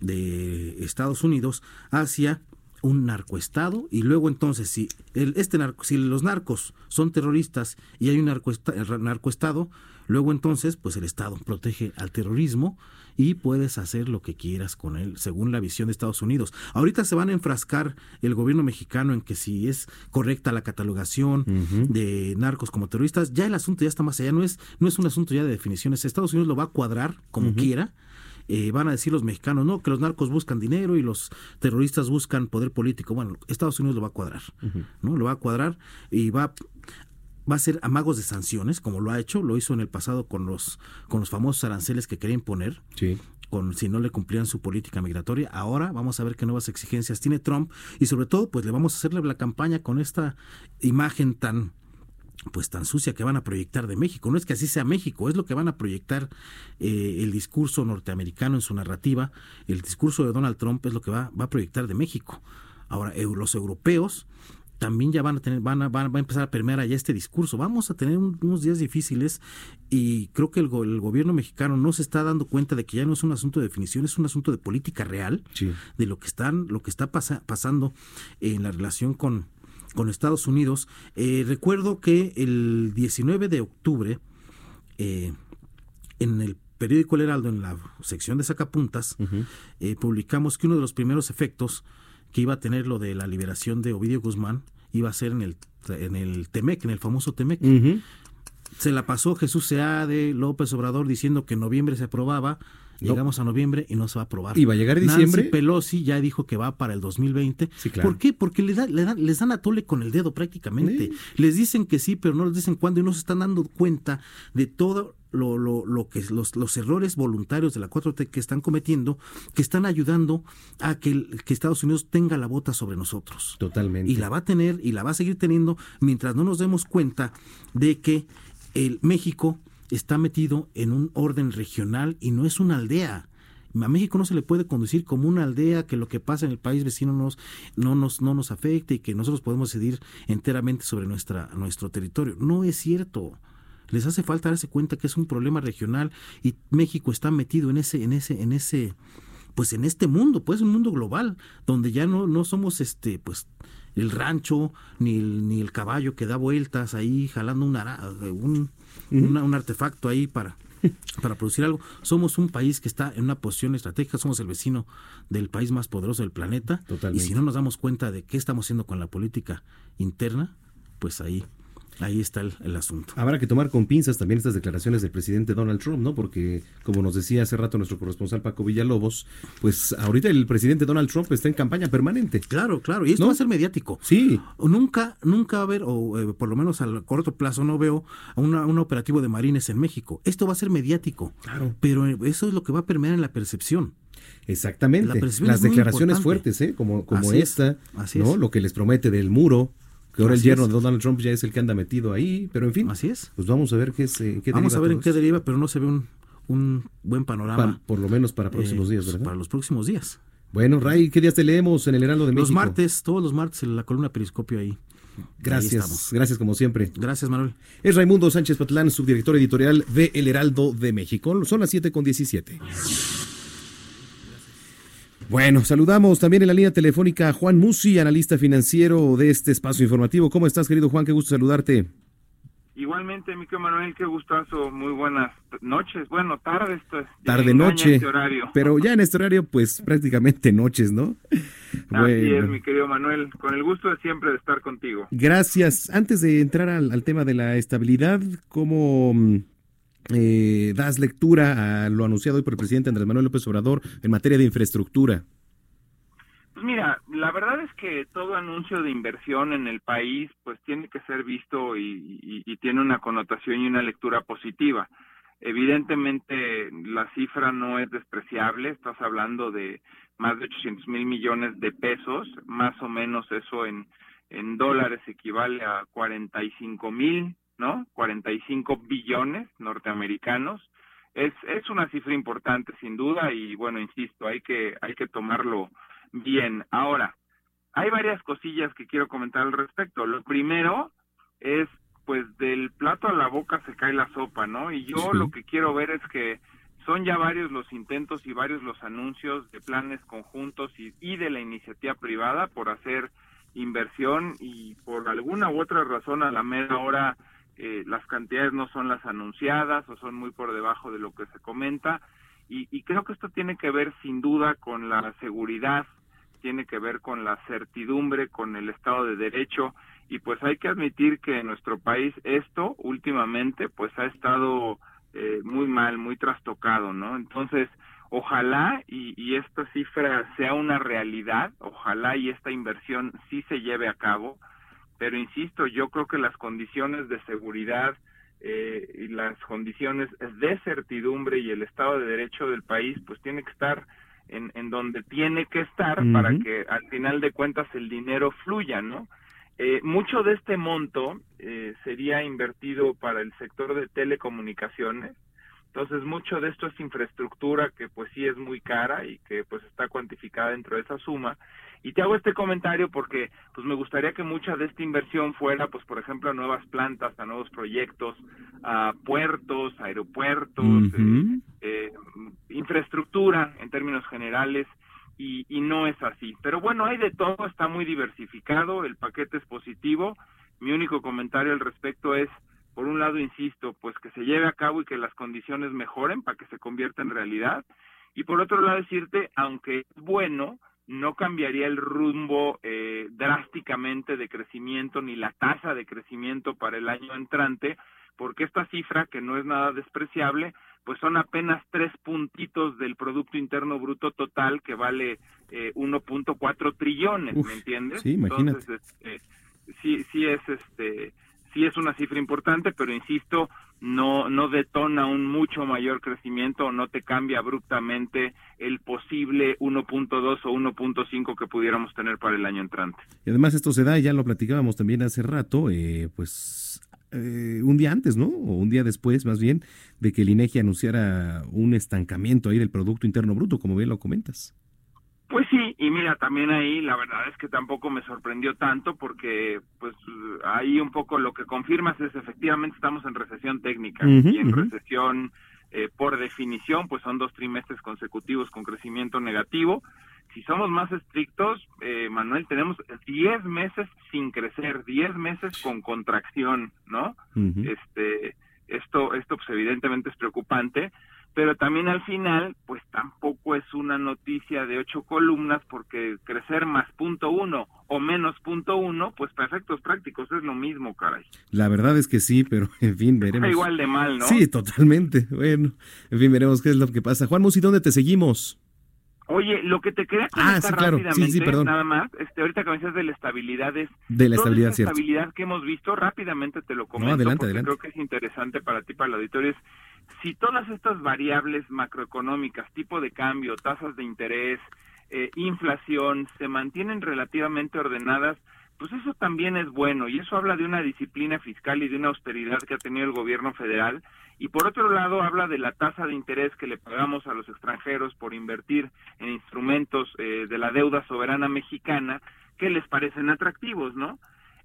de Estados Unidos hacia un narcoestado y luego entonces si el, este narco, si los narcos son terroristas y hay un narcoestado, luego entonces pues el Estado protege al terrorismo y puedes hacer lo que quieras con él, según la visión de Estados Unidos. Ahorita se van a enfrascar el gobierno mexicano en que si es correcta la catalogación de narcos como terroristas, ya el asunto ya está más allá, no es, no es un asunto ya de definiciones. Estados Unidos lo va a cuadrar como quiera. Eh, van a decir los mexicanos, no, que los narcos buscan dinero y los terroristas buscan poder político. Bueno, Estados Unidos lo va a cuadrar, ¿no? Lo va a cuadrar y va va a ser amagos de sanciones, como lo ha hecho, lo hizo en el pasado con los, con los famosos aranceles que quería imponer. Con, si no le cumplían su política migratoria. Ahora vamos a ver qué nuevas exigencias tiene Trump y sobre todo pues le vamos a hacerle la campaña con esta imagen tan pues tan sucia que van a proyectar de México. No es que así sea México, es lo que van a proyectar eh, el discurso norteamericano en su narrativa. El discurso de Donald Trump es lo que va, va a proyectar de México. Ahora, los europeos también ya van a tener, van a, van, a empezar a permear allá este discurso. Vamos a tener unos días difíciles y creo que el, gobierno mexicano no se está dando cuenta de que ya no es un asunto de definición, es un asunto de política real, de lo que están, lo que está pasando en la relación con, con Estados Unidos. Eh, recuerdo que el 19 de octubre, eh, en el periódico El Heraldo, en la sección de sacapuntas, eh, publicamos que uno de los primeros efectos que iba a tener lo de la liberación de Ovidio Guzmán iba a ser en el, en el Temec, en el famoso Temec. Se la pasó Jesús de López Obrador diciendo que en noviembre se aprobaba. Llegamos a noviembre y no se va a aprobar. ¿Y va a llegar diciembre? Nancy Pelosi ya dijo que va para el 2020. ¿Por qué? Porque le les dan a tole con el dedo prácticamente. Les dicen que sí, pero no les dicen cuándo y no se están dando cuenta de todo lo, lo, lo que los, los, errores voluntarios de la 4T que están cometiendo, que están ayudando a que, que, Estados Unidos tenga la bota sobre nosotros. Totalmente. Y la va a tener y la va a seguir teniendo mientras no nos demos cuenta de que el México está metido en un orden regional y no es una aldea. A México no se le puede conducir como una aldea que lo que pasa en el país vecino nos, no, nos, no nos afecte y que nosotros podemos decidir enteramente sobre nuestra, nuestro territorio. No es cierto. Les hace falta darse cuenta que es un problema regional y México está metido en ese, en ese, en ese, pues en este mundo, pues un mundo global, donde ya no, no somos este, pues el rancho, ni el, ni el caballo que da vueltas ahí jalando un, un, artefacto ahí para, para producir algo. Somos un país que está en una posición estratégica, somos el vecino del país más poderoso del planeta. Y si no nos damos cuenta de qué estamos haciendo con la política interna, pues ahí Ahí está el, asunto. Habrá que tomar con pinzas también estas declaraciones del presidente Donald Trump, ¿no? Porque, como nos decía hace rato nuestro corresponsal Paco Villalobos, pues ahorita el presidente Donald Trump está en campaña permanente. Claro, claro. Y esto va a ser mediático. Sí. Nunca, nunca va a haber, o eh, por lo menos a corto plazo no veo un operativo de marines en México. Esto va a ser mediático. Claro. Pero eso es lo que va a permear en la percepción. Exactamente. Las declaraciones fuertes, ¿eh? Como, como esta, ¿no? Lo que les promete del muro que ahora el yerno de Donald Trump ya es el que anda metido ahí, pero en fin. Así es. Pues vamos a ver qué, es, qué Vamos a ver en qué deriva, pero no se ve un, un buen panorama. por lo menos para próximos eh, días, ¿verdad? Para los próximos días. Bueno, Ray, ¿qué días te leemos en el Heraldo de México? Los martes, todos los martes en la columna Periscopio ahí. Gracias, gracias como siempre. Gracias, Manuel. Es Raimundo Sánchez Patlán, subdirector editorial de El Heraldo de México. Son las 7 con 17. Bueno, saludamos también en la línea telefónica a Juan Musi, analista financiero de este espacio informativo. ¿Cómo estás, querido Juan? Qué gusto saludarte. Igualmente, mi Manuel, qué gustazo, muy buenas noches, bueno, tardes. Tarde, noche, este pero ya en este horario, pues prácticamente noches, ¿no? Así es, mi querido Manuel, con el gusto de siempre de estar contigo. Gracias. Antes de entrar al, tema de la estabilidad, ¿cómo mm, eh, das lectura a lo anunciado hoy por el presidente Andrés Manuel López Obrador en materia de infraestructura? Pues mira, la verdad es que todo anuncio de inversión en el país pues tiene que ser visto y, tiene una connotación y una lectura positiva. Evidentemente la cifra no es despreciable, estás hablando de más de 800 mil millones de pesos, más o menos eso en, en dólares equivale a 45 mil, ¿no? 45 billones norteamericanos. Es, es una cifra importante sin duda y bueno, insisto, hay que, hay que tomarlo Bien, ahora, hay varias cosillas que quiero comentar al respecto. Lo primero es, pues, del plato a la boca se cae la sopa, ¿no? Y yo lo que quiero ver es que son ya varios los intentos y varios los anuncios de planes conjuntos y, y de la iniciativa privada por hacer inversión y por alguna u otra razón a la mera hora eh, las cantidades no son las anunciadas o son muy por debajo de lo que se comenta. Y, y creo que esto tiene que ver sin duda con la seguridad tiene que ver con la certidumbre, con el Estado de Derecho y pues hay que admitir que en nuestro país esto últimamente pues ha estado eh, muy mal, muy trastocado, ¿no? Entonces, ojalá y, y, esta cifra sea una realidad, ojalá y esta inversión sí se lleve a cabo, pero insisto, yo creo que las condiciones de seguridad eh, y las condiciones de certidumbre y el Estado de Derecho del país pues tiene que estar en, en donde tiene que estar para que al final de cuentas el dinero fluya, ¿no? Eh, mucho de este monto eh, sería invertido para el sector de telecomunicaciones, entonces mucho de esto es infraestructura que pues sí es muy cara y que pues está cuantificada dentro de esa suma y te hago este comentario porque pues me gustaría que mucha de esta inversión fuera, pues por ejemplo, a nuevas plantas, a nuevos proyectos, a puertos, aeropuertos, eh, eh, infraestructura en términos generales. Y, y no es así. Pero bueno, hay de todo, está muy diversificado, el paquete es positivo. Mi único comentario al respecto es, por un lado, insisto, pues que se lleve a cabo y que las condiciones mejoren para que se convierta en realidad. Y por otro lado, decirte, aunque es bueno, no cambiaría el rumbo eh, drásticamente de crecimiento ni la tasa de crecimiento para el año entrante, porque esta cifra, que no es nada despreciable, pues son apenas tres puntitos del Producto Interno Bruto total que vale eh, 1.4 trillones, ¿me entiendes? Sí, imagínate. Entonces, este, sí, sí es este sí es una cifra importante, pero insisto, no, no detona un mucho mayor crecimiento no te cambia abruptamente el posible 1.2 o 1.5 que pudiéramos tener para el año entrante. Y además esto se da, ya lo platicábamos también hace rato, eh, pues eh, un día antes, ¿no? O un día después, más bien, de que el INEGI anunciara un estancamiento ahí del Producto Interno Bruto, como bien lo comentas. Mira, también ahí la verdad es que tampoco me sorprendió tanto porque pues ahí un poco lo que confirmas es efectivamente estamos en recesión técnica y en recesión eh, por definición pues son dos trimestres consecutivos con crecimiento negativo. Si somos más estrictos, eh, Manuel, tenemos 10 meses sin crecer, 10 meses con contracción, ¿no? Este, esto, esto pues evidentemente es preocupante pero también al final, pues tampoco es una noticia de ocho columnas porque crecer más punto uno o menos punto uno, pues para efectos prácticos es lo mismo, caray. La verdad es que sí, pero en fin, veremos. Está igual de mal, ¿no? Sí, totalmente. Bueno, en fin, veremos qué es lo que pasa. Juan Musi, ¿dónde te seguimos? Oye, lo que te quería ah, comentar rápidamente, nada más, este, ahorita que me decías de la estabilidad es de la estabilidad, toda estabilidad que hemos visto, rápidamente te lo comento, adelante, porque creo que es interesante para ti, para el auditorio, es si todas estas variables macroeconómicas, tipo de cambio, tasas de interés, eh, inflación, se mantienen relativamente ordenadas, pues eso también es bueno y eso habla de una disciplina fiscal y de una austeridad que ha tenido el gobierno federal y por otro lado habla de la tasa de interés que le pagamos a los extranjeros por invertir en instrumentos eh, de la deuda soberana mexicana que les parecen atractivos, ¿no?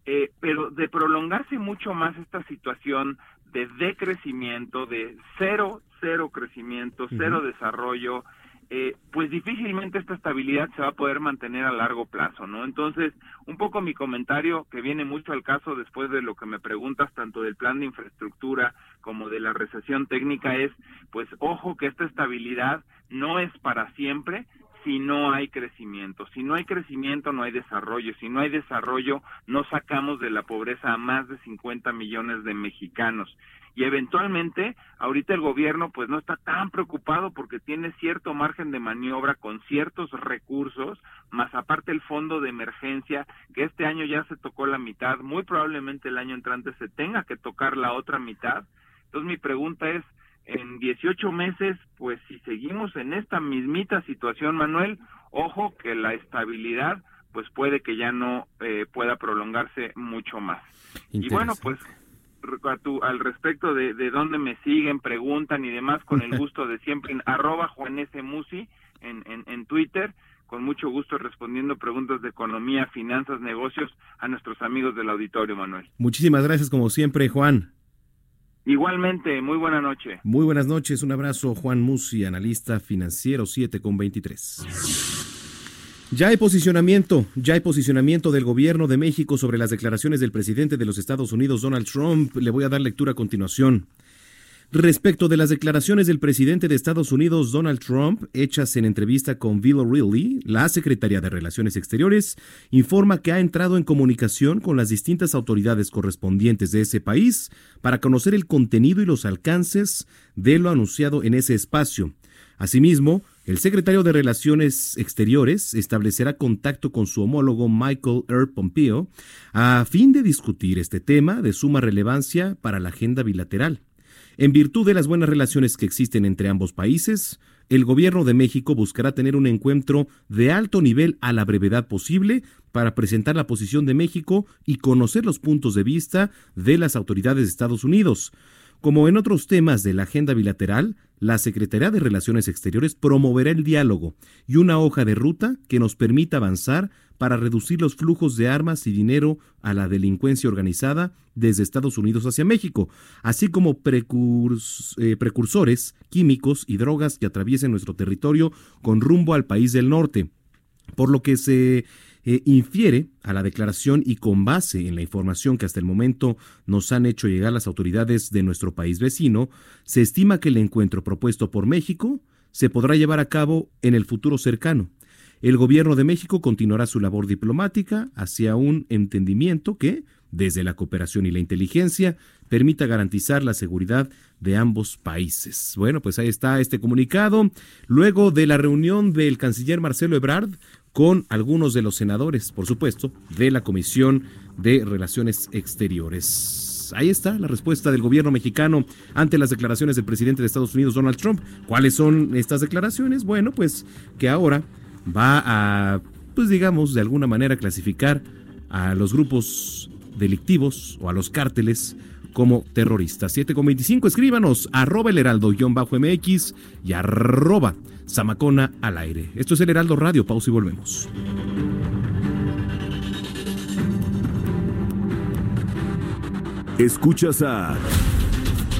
Eh, pero de prolongarse mucho más esta situación de decrecimiento, de cero, cero crecimiento, cero desarrollo, eh, pues difícilmente esta estabilidad se va a poder mantener a largo plazo, ¿no? Entonces, un poco mi comentario que viene mucho al caso después de lo que me preguntas tanto del plan de infraestructura como de la recesión técnica es, pues ojo que esta estabilidad no es para siempre, si no hay crecimiento. Si no hay crecimiento, no hay desarrollo. Si no hay desarrollo, no sacamos de la pobreza a más de 50 millones de mexicanos y eventualmente ahorita el gobierno pues no está tan preocupado porque tiene cierto margen de maniobra con ciertos recursos, más aparte el fondo de emergencia que este año ya se tocó la mitad, muy probablemente el año entrante se tenga que tocar la otra mitad. Entonces mi pregunta es, en 18 meses, pues si seguimos en esta mismita situación, Manuel, ojo que la estabilidad pues puede que ya no eh, pueda prolongarse mucho más. Y bueno, pues al respecto de, de dónde me siguen, preguntan y demás, con el gusto de siempre, en arroba Juan S. Musi en, en, en Twitter, con mucho gusto respondiendo preguntas de economía, finanzas, negocios a nuestros amigos del auditorio, Manuel. Muchísimas gracias, como siempre, Juan. Igualmente, muy buena noche. Muy buenas noches, un abrazo, Juan Musi, analista financiero 7 con 23. Ya hay posicionamiento, ya hay posicionamiento del gobierno de México sobre las declaraciones del presidente de los Estados Unidos, Donald Trump. Le voy a dar lectura a continuación. Respecto de las declaraciones del presidente de Estados Unidos, Donald Trump, hechas en entrevista con Bill O'Reilly, la Secretaría de Relaciones Exteriores informa que ha entrado en comunicación con las distintas autoridades correspondientes de ese país para conocer el contenido y los alcances de lo anunciado en ese espacio. Asimismo, el secretario de Relaciones Exteriores establecerá contacto con su homólogo Michael R. Pompeo a fin de discutir este tema de suma relevancia para la agenda bilateral. En virtud de las buenas relaciones que existen entre ambos países, el gobierno de México buscará tener un encuentro de alto nivel a la brevedad posible para presentar la posición de México y conocer los puntos de vista de las autoridades de Estados Unidos. Como en otros temas de la agenda bilateral, la Secretaría de Relaciones Exteriores promoverá el diálogo y una hoja de ruta que nos permita avanzar para reducir los flujos de armas y dinero a la delincuencia organizada desde Estados Unidos hacia México, así como eh, precursores químicos y drogas que atraviesen nuestro territorio con rumbo al país del norte. Por lo que se eh, infiere a la declaración y con base en la información que hasta el momento nos han hecho llegar las autoridades de nuestro país vecino, se estima que el encuentro propuesto por México se podrá llevar a cabo en el futuro cercano. El gobierno de México continuará su labor diplomática hacia un entendimiento que, desde la cooperación y la inteligencia, permita garantizar la seguridad de ambos países. Bueno, pues ahí está este comunicado. Luego de la reunión del canciller Marcelo Ebrard con algunos de los senadores, por supuesto, de la Comisión de Relaciones Exteriores. Ahí está la respuesta del gobierno mexicano ante las declaraciones del presidente de Estados Unidos, Donald Trump. ¿Cuáles son estas declaraciones? Bueno, pues que ahora va a, pues digamos, de alguna manera clasificar a los grupos delictivos o a los cárteles como terroristas. 7.25, escríbanos, arroba el heraldo-mx y arroba Zamacona al aire. Esto es el Heraldo Radio, pausa y volvemos. Escuchas a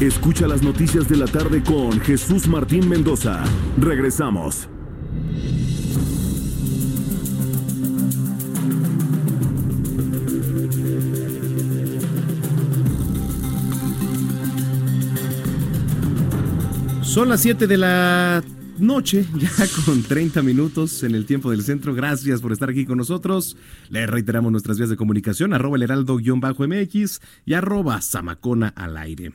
Escucha las noticias de la tarde con Jesús Martín Mendoza. Regresamos. Son las 7 de la noche, ya con 30 minutos en el tiempo del centro. Gracias por estar aquí con nosotros. Le reiteramos nuestras vías de comunicación, arroba el heraldo-mx y arroba zamacona al aire.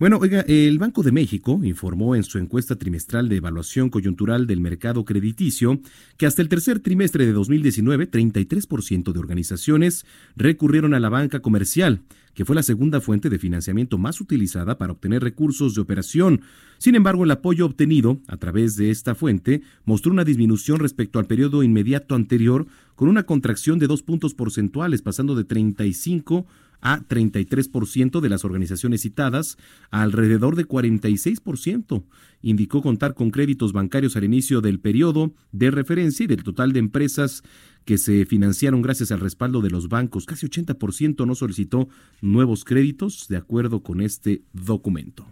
Bueno, oiga, el Banco de México informó en su encuesta trimestral de evaluación coyuntural del mercado crediticio que hasta el tercer trimestre de 2019, 33% de organizaciones recurrieron a la banca comercial, que fue la segunda fuente de financiamiento más utilizada para obtener recursos de operación. Sin embargo, el apoyo obtenido a través de esta fuente mostró una disminución respecto al periodo inmediato anterior, con una contracción de dos puntos porcentuales, pasando de 35 a 33% de las organizaciones citadas, alrededor de 46%. Indicó contar con créditos bancarios al inicio del periodo de referencia y del total de empresas que se financiaron gracias al respaldo de los bancos. Casi 80% no solicitó nuevos créditos, de acuerdo con este documento.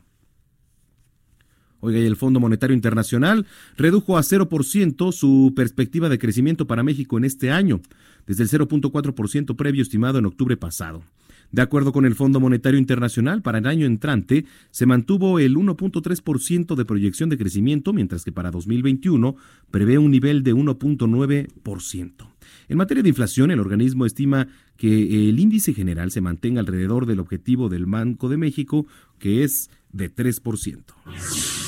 Oiga, y el Fondo Monetario Internacional redujo a 0% su perspectiva de crecimiento para México en este año, desde el 0.4% previo estimado en octubre pasado. De acuerdo con el Fondo Monetario Internacional, para el año entrante se mantuvo el 1.3% de proyección de crecimiento, mientras que para 2021 prevé un nivel de 1.9%. En materia de inflación, el organismo estima que el índice general se mantenga alrededor del objetivo del Banco de México, que es de 3%.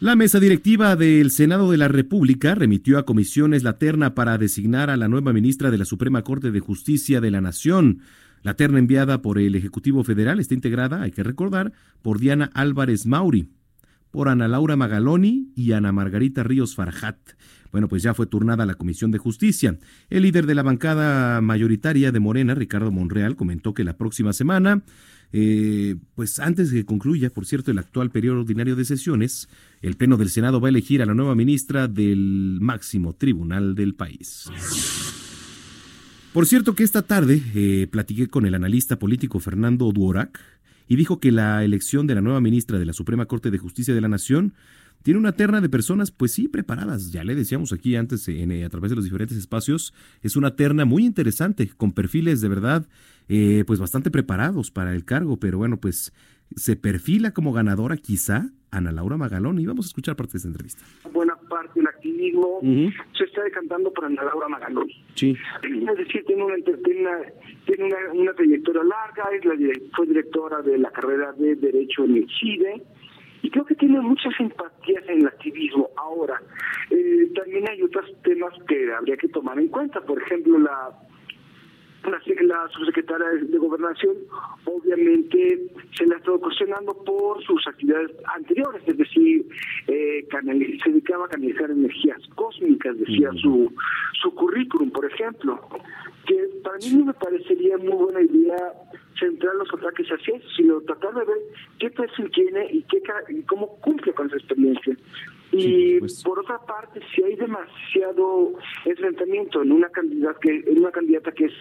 La mesa directiva del Senado de la República remitió a comisiones la terna para designar a la nueva ministra de la Suprema Corte de Justicia de la Nación. La terna enviada por el Ejecutivo Federal está integrada, hay que recordar, por Diana Álvarez Mauri, por Ana Laura Magaloni y Ana Margarita Ríos Farjat. Bueno, pues ya fue turnada la Comisión de Justicia. El líder de la bancada mayoritaria de Morena, Ricardo Monreal, comentó que la próxima semana eh, pues antes de que concluya, por cierto, el actual periodo ordinario de sesiones, el Pleno del Senado va a elegir a la nueva ministra del máximo tribunal del país. Por cierto que esta tarde eh, platiqué con el analista político Fernando Duorac y dijo que la elección de la nueva ministra de la Suprema Corte de Justicia de la Nación tiene una terna de personas, pues sí, preparadas. Ya le decíamos aquí antes a través de los diferentes espacios, es una terna muy interesante, con perfiles de verdad eh, pues bastante preparados para el cargo, pero bueno, pues se perfila como ganadora quizá Ana Laura Magalón y vamos a escuchar parte de esta entrevista. Buena parte del activismo se está decantando por Ana Laura Magalón. Sí. Es decir, tiene una, tiene una, una, trayectoria larga, es la, fue directora de la carrera de Derecho en el CIDE y creo que tiene muchas simpatías en el activismo. Ahora, eh, también hay otros temas que habría que tomar en cuenta, por ejemplo, la la, subsecretaria de Gobernación obviamente se le ha estado cuestionando por sus actividades anteriores, es decir, eh, se dedicaba a canalizar energías cósmicas, decía su, su currículum, por ejemplo, que para mí no me parecería muy buena idea centrar los ataques hacia eso, sino tratar de ver qué perfil tiene y, qué, y cómo cumple con esa experiencia. Y pues. por otra parte, si hay demasiado enfrentamiento en una candidata que en una candidata que es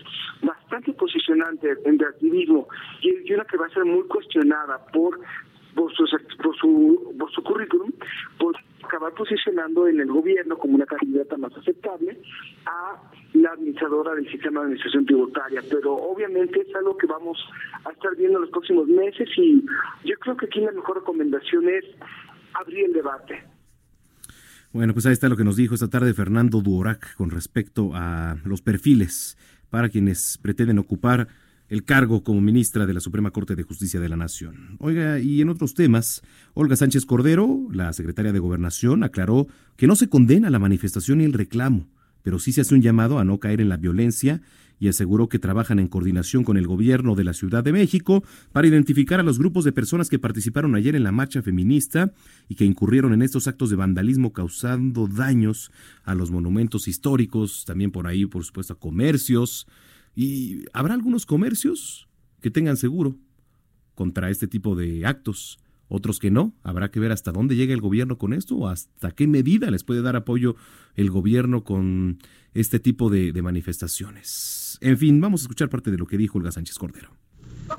bastante posicionante en el activismo y, una que va a ser muy cuestionada por por su, por su, por su currículum, acabar posicionando en el gobierno como una candidata más aceptable a la administradora del sistema de administración tributaria. Pero obviamente es algo que vamos a estar viendo en los próximos meses y yo creo que aquí la mejor recomendación es abrir el debate. Bueno, pues ahí está lo que nos dijo esta tarde Fernando Duorac con respecto a los perfiles para quienes pretenden ocupar el cargo como ministra de la Suprema Corte de Justicia de la Nación. Oiga, y en otros temas, Olga Sánchez Cordero, la secretaria de Gobernación, aclaró que no se condena la manifestación y el reclamo, pero sí se hace un llamado a no caer en la violencia y aseguró que trabajan en coordinación con el gobierno de la Ciudad de México para identificar a los grupos de personas que participaron ayer en la marcha feminista y que incurrieron en estos actos de vandalismo causando daños a los monumentos históricos, también por ahí, por supuesto, a comercios. Y habrá algunos comercios que tengan seguro contra este tipo de actos otros que no. Habrá que ver hasta dónde llega el gobierno con esto o hasta qué medida les puede dar apoyo el gobierno con este tipo de, manifestaciones. En fin, vamos a escuchar parte de lo que dijo Olga Sánchez Cordero.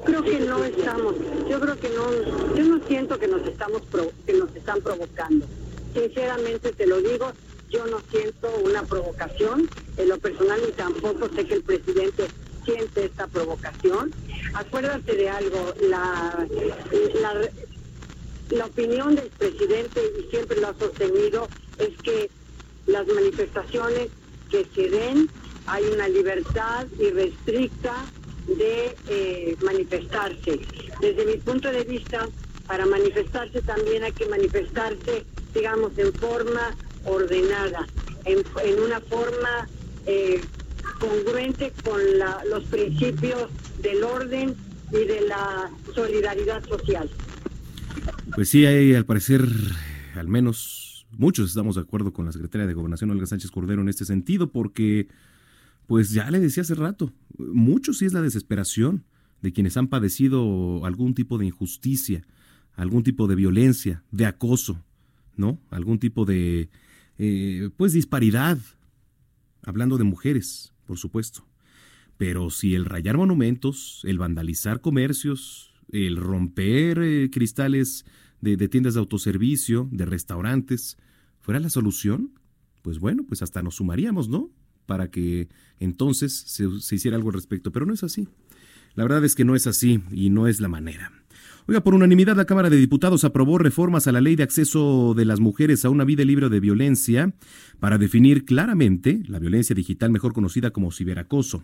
creo que no estamos, yo creo que no, yo no siento que nos estamos que nos están provocando. Sinceramente te lo digo, yo no siento una provocación, en lo personal ni tampoco sé que el presidente siente esta provocación. Acuérdate de algo, la, la, la opinión del presidente, y siempre lo ha sostenido, es que las manifestaciones que se den, hay una libertad irrestricta de eh, manifestarse. Desde mi punto de vista, para manifestarse también hay que manifestarse, digamos, en forma ordenada, en, una forma eh, congruente con los principios del orden y de la solidaridad social. Pues sí, hay al parecer al menos muchos estamos de acuerdo con la secretaria de Gobernación Olga Sánchez Cordero en este sentido, porque pues ya le decía hace rato, mucho sí es la desesperación de quienes han padecido algún tipo de injusticia, algún tipo de violencia, de acoso, ¿no? Algún tipo de, eh, pues, disparidad, hablando de mujeres, por supuesto. Pero si el rayar monumentos, el vandalizar comercios, el romper eh, cristales de, de tiendas de autoservicio, de restaurantes, fuera la solución, pues bueno, pues hasta nos sumaríamos, ¿no? para que entonces se, hiciera algo al respecto, pero no es así. La verdad es que no es así y no es la manera. Oiga, por unanimidad la Cámara de Diputados aprobó reformas a la ley de acceso de las mujeres a una vida libre de violencia para definir claramente la violencia digital mejor conocida como ciberacoso.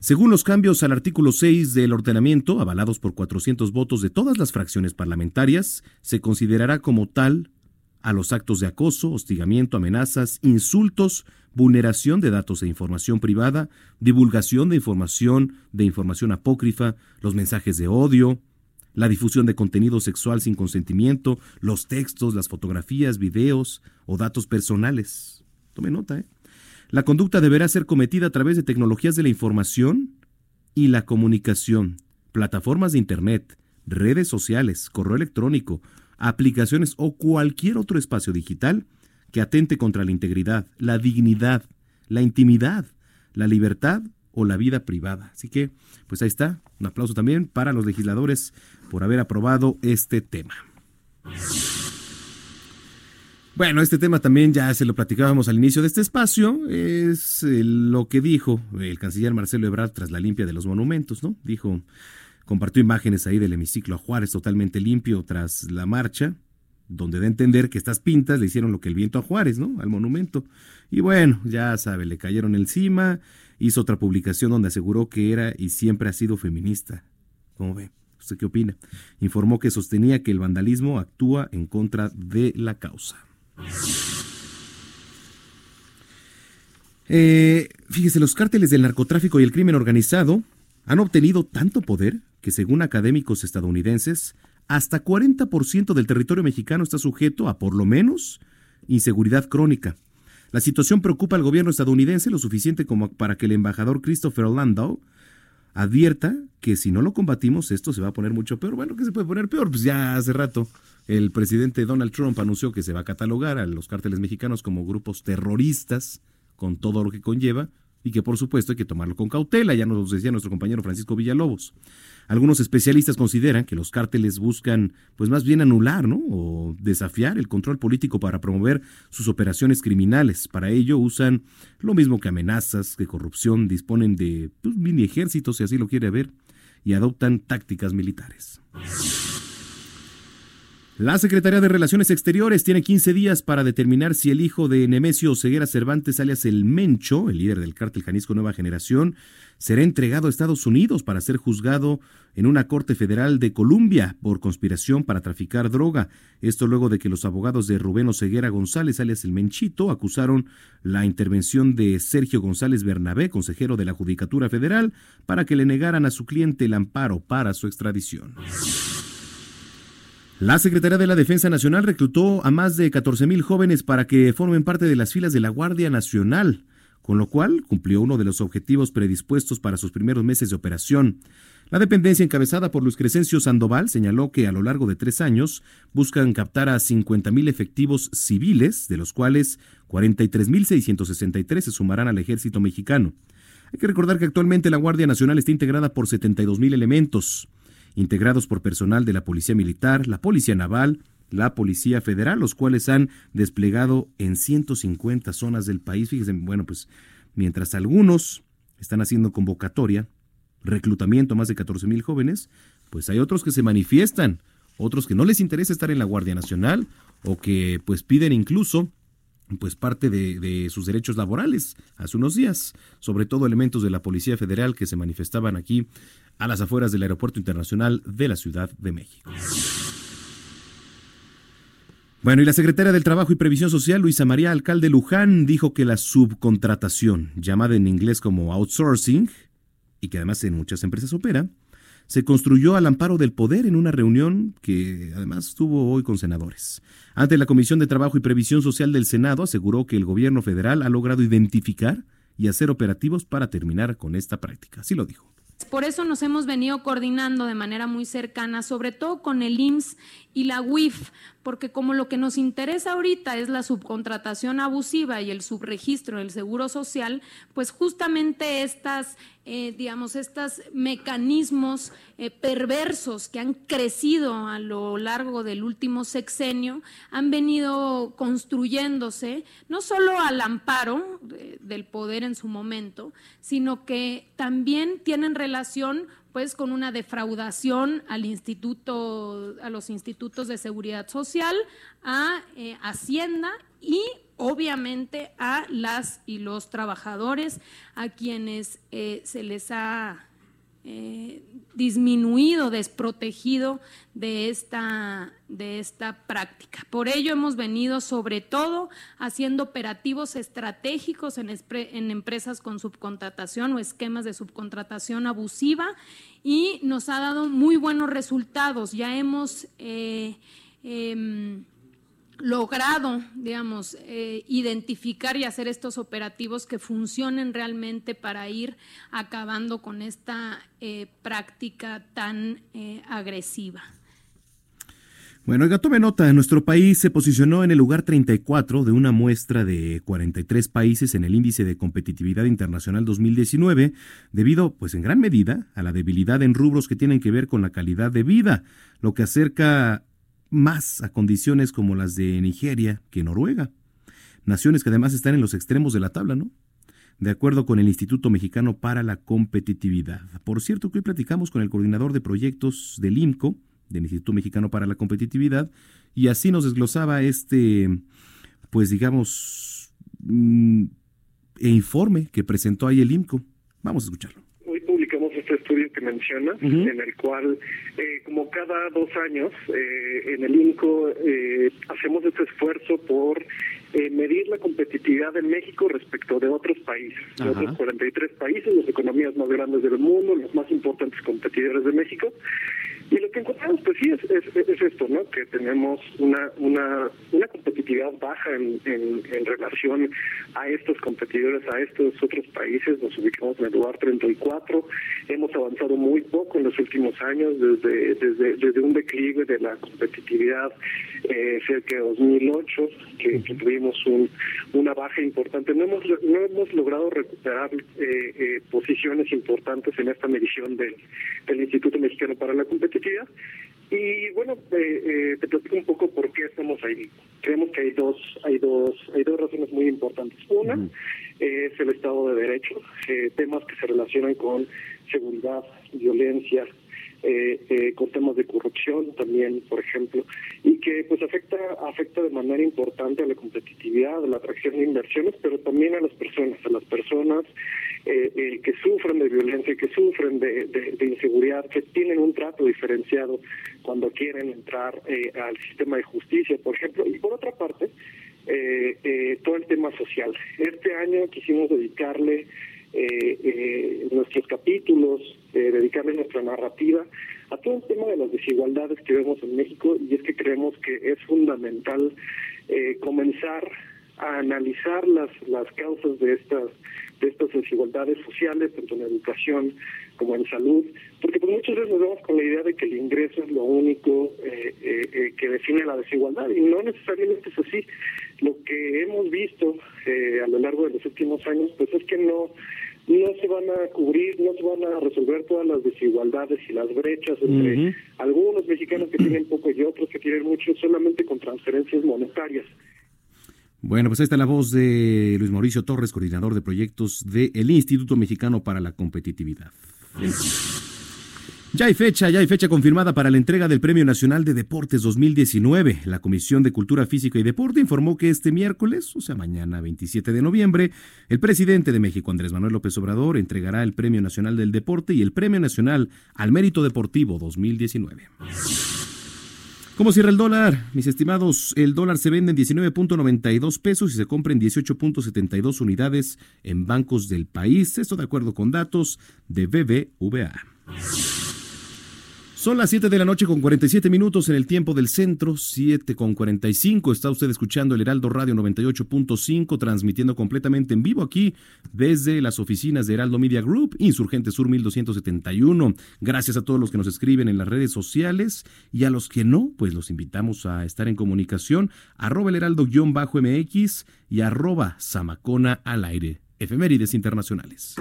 Según los cambios al artículo 6 del ordenamiento, avalados por 400 votos de todas las fracciones parlamentarias, se considerará como tal a los actos de acoso, hostigamiento, amenazas, insultos, vulneración de datos e información privada, divulgación de información, de información apócrifa, los mensajes de odio, la difusión de contenido sexual sin consentimiento, los textos, las fotografías, videos o datos personales. Tome nota, ¿eh? La conducta deberá ser cometida a través de tecnologías de la información y la comunicación, plataformas de Internet, redes sociales, correo electrónico, aplicaciones o cualquier otro espacio digital que atente contra la integridad, la dignidad, la intimidad, la libertad o la vida privada. Así que, pues ahí está, un aplauso también para los legisladores por haber aprobado este tema. Bueno, este tema también ya se lo platicábamos al inicio de este espacio, es eh, lo que dijo el canciller Marcelo Ebrard tras la limpia de los monumentos, ¿no? Dijo, compartió imágenes ahí del hemiciclo a Juárez totalmente limpio tras la marcha, donde da a entender que estas pintas le hicieron lo que el viento a Juárez, ¿no? Al monumento. Y bueno, ya sabe, le cayeron encima, hizo otra publicación donde aseguró que era y siempre ha sido feminista. ¿Cómo ve? ¿Usted qué opina? Informó que sostenía que el vandalismo actúa en contra de la causa. Eh, fíjese, los cárteles del narcotráfico y el crimen organizado han obtenido tanto poder que según académicos estadounidenses, hasta 40% del territorio mexicano está sujeto a, por lo menos, inseguridad crónica. La situación preocupa al gobierno estadounidense lo suficiente como para que el embajador Christopher Landau advierta que si no lo combatimos esto se va a poner mucho peor. Bueno, ¿qué se puede poner peor? Pues ya hace rato el presidente Donald Trump anunció que se va a catalogar a los cárteles mexicanos como grupos terroristas con todo lo que conlleva y que por supuesto hay que tomarlo con cautela, ya nos decía nuestro compañero Francisco Villalobos. Algunos especialistas consideran que los cárteles buscan, pues más bien anular, ¿no? O desafiar el control político para promover sus operaciones criminales. Para ello usan lo mismo que amenazas, que corrupción, disponen de pues, mini ejércitos, si así lo quiere ver, y adoptan tácticas militares. La Secretaría de Relaciones Exteriores tiene 15 días para determinar si el hijo de Nemesio Ceguera Cervantes, alias el Mencho, el líder del cártel Jalisco Nueva Generación, será entregado a Estados Unidos para ser juzgado en una corte federal de Columbia por conspiración para traficar droga. Esto luego de que los abogados de Rubén Ceguera González, alias el Menchito, acusaron la intervención de Sergio González Bernabé, consejero de la Judicatura Federal, para que le negaran a su cliente el amparo para su extradición. La Secretaría de la Defensa Nacional reclutó a más de 14.000 jóvenes para que formen parte de las filas de la Guardia Nacional, con lo cual cumplió uno de los objetivos predispuestos para sus primeros meses de operación. La dependencia encabezada por Luis Crescencio Sandoval señaló que a lo largo de tres años buscan captar a 50.000 efectivos civiles, de los cuales 43.663 se sumarán al ejército mexicano. Hay que recordar que actualmente la Guardia Nacional está integrada por 72 mil elementos, integrados por personal de la Policía Militar, la Policía Naval, la Policía Federal, los cuales han desplegado en 150 zonas del país. Fíjense, bueno, pues mientras algunos están haciendo convocatoria, reclutamiento a más de 14 mil jóvenes, pues hay otros que se manifiestan, otros que no les interesa estar en la Guardia Nacional o que pues piden incluso pues parte de, de, sus derechos laborales hace unos días, sobre todo elementos de la Policía Federal que se manifestaban aquí a las afueras del Aeropuerto Internacional de la Ciudad de México. Bueno, y la secretaria del Trabajo y Previsión Social, Luisa María Alcalde Luján, dijo que la subcontratación, llamada en inglés como outsourcing, y que además en muchas empresas opera, se construyó al amparo del poder en una reunión que además tuvo hoy con senadores. Ante la Comisión de Trabajo y Previsión Social del Senado aseguró que el gobierno federal ha logrado identificar y hacer operativos para terminar con esta práctica. Así lo dijo. Por eso nos hemos venido coordinando de manera muy cercana, sobre todo con el IMSS y la UIF, porque como lo que nos interesa ahorita es la subcontratación abusiva y el subregistro del Seguro Social, pues justamente estas, eh, digamos, estos mecanismos eh, perversos que han crecido a lo largo del último sexenio han venido construyéndose no solo al amparo del poder en su momento, sino que también tienen relación pues con una defraudación al instituto, a los institutos de seguridad social, a eh, Hacienda y obviamente a las y los trabajadores a quienes eh, se les ha eh, disminuido, desprotegido de esta, de esta práctica. Por ello hemos venido sobre todo haciendo operativos estratégicos en, en empresas con subcontratación o esquemas de subcontratación abusiva y nos ha dado muy buenos resultados. Ya hemos... Eh, em, logrado, digamos, eh, identificar y hacer estos operativos que funcionen realmente para ir acabando con esta eh, práctica tan eh, agresiva. Bueno, oiga, tome nota, nuestro país se posicionó en el lugar 34 de una muestra de 43 países en el índice de competitividad internacional 2019, debido, pues en gran medida, a la debilidad en rubros que tienen que ver con la calidad de vida, lo que acerca más a condiciones como las de Nigeria que Noruega. Naciones que además están en los extremos de la tabla, ¿no? De acuerdo con el Instituto Mexicano para la Competitividad. Por cierto, que hoy platicamos con el coordinador de proyectos del IMCO, del Instituto Mexicano para la Competitividad, y así nos desglosaba este, pues digamos, mm, e informe que presentó ahí el IMCO. Vamos a escucharlo este estudio que menciona, en el cual, eh, como cada dos años, eh, en el INCO eh, hacemos este esfuerzo por medir la competitividad de México respecto de otros países, de otros 43 países, las economías más grandes del mundo, los más importantes competidores de México. Y lo que encontramos, pues sí, es, es, esto, ¿no? Que tenemos una, una, una competitividad baja en, en, relación a estos competidores, a estos otros países. Nos ubicamos en el lugar 34. Hemos avanzado muy poco en los últimos años, desde, desde, desde un declive de la competitividad eh, cerca de 2008, que, tuvimos un, una baja importante. No hemos, no hemos logrado recuperar eh, eh, posiciones importantes en esta medición del, del Instituto Mexicano para la Competitividad y bueno, eh, eh, te platico un poco por qué estamos ahí. Creemos que hay dos, hay dos, hay dos razones muy importantes. Una es el Estado de Derecho, eh, temas que se relacionan con seguridad, violencia, eh, eh, con temas de corrupción también, por ejemplo, y que pues afecta afecta de manera importante a la competitividad, a la atracción de inversiones, pero también a las personas, a las personas eh, eh, que sufren de violencia, que sufren de, de, inseguridad, que tienen un trato diferenciado cuando quieren entrar al sistema de justicia, por ejemplo, y por otra parte, todo el tema social. Este año quisimos dedicarle eh, eh, nuestros capítulos, eh, dedicarle nuestra narrativa a todo el tema de las desigualdades que vemos en México y es que creemos que es fundamental eh, comenzar a analizar las las causas de estas de estas desigualdades sociales tanto en educación como en salud porque pues muchas veces nos vemos con la idea de que el ingreso es lo único eh, eh, que define la desigualdad y no necesariamente es así. Lo que hemos visto a lo largo de los últimos años pues es que no no se van a cubrir, no se van a resolver todas las desigualdades y las brechas entre algunos mexicanos que tienen poco y otros que tienen mucho solamente con transferencias monetarias. Bueno, pues ahí está la voz de Luis Mauricio Torres, coordinador de proyectos del Instituto Mexicano para la Competitividad. Ya hay fecha, ya hay fecha confirmada para la entrega del Premio Nacional de Deportes 2019. La Comisión de Cultura Física y Deporte informó que este miércoles, o sea mañana 27 de noviembre, el presidente de México, Andrés Manuel López Obrador, entregará el Premio Nacional del Deporte y el Premio Nacional al Mérito Deportivo 2019. ¿Cómo cierra el dólar? Mis estimados, el dólar se vende en 19.92 pesos y se compra en 18.72 unidades en bancos del país. Esto de acuerdo con datos de BBVA. Son las 7 de la noche con 47 minutos en el tiempo del centro, 7 con 45. Está usted escuchando el Heraldo Radio 98.5, transmitiendo completamente en vivo aquí desde las oficinas de Heraldo Media Group, Insurgente Sur 1271. Gracias a todos los que nos escriben en las redes sociales y a los que no, pues los invitamos a estar en comunicación. Arroba el Heraldo-MX y arroba Samacona al aire. Efemérides internacionales.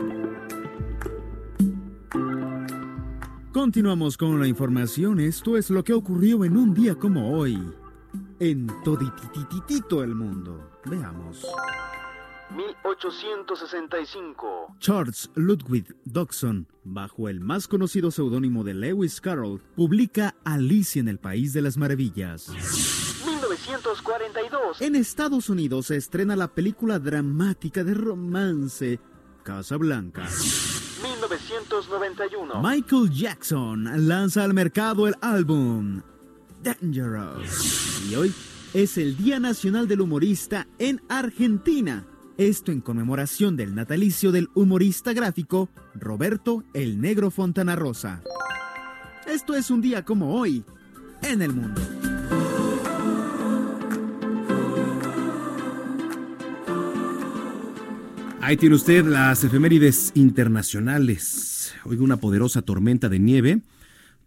Continuamos con la información. Esto es lo que ocurrió en un día como hoy. En toditititito el mundo. Veamos. 1865. Charles Ludwig Dodson, bajo el más conocido seudónimo de Lewis Carroll, publica Alicia en el País de las Maravillas. 1942. En Estados Unidos se estrena la película dramática de romance Casa Blanca. 1991. Michael Jackson lanza al mercado el álbum Dangerous. Y hoy es el Día Nacional del Humorista en Argentina. Esto en conmemoración del natalicio del humorista gráfico Roberto el Negro Fontana Rosa. Esto es un día como hoy en el mundo. Ahí tiene usted las efemérides internacionales. Hoy una poderosa tormenta de nieve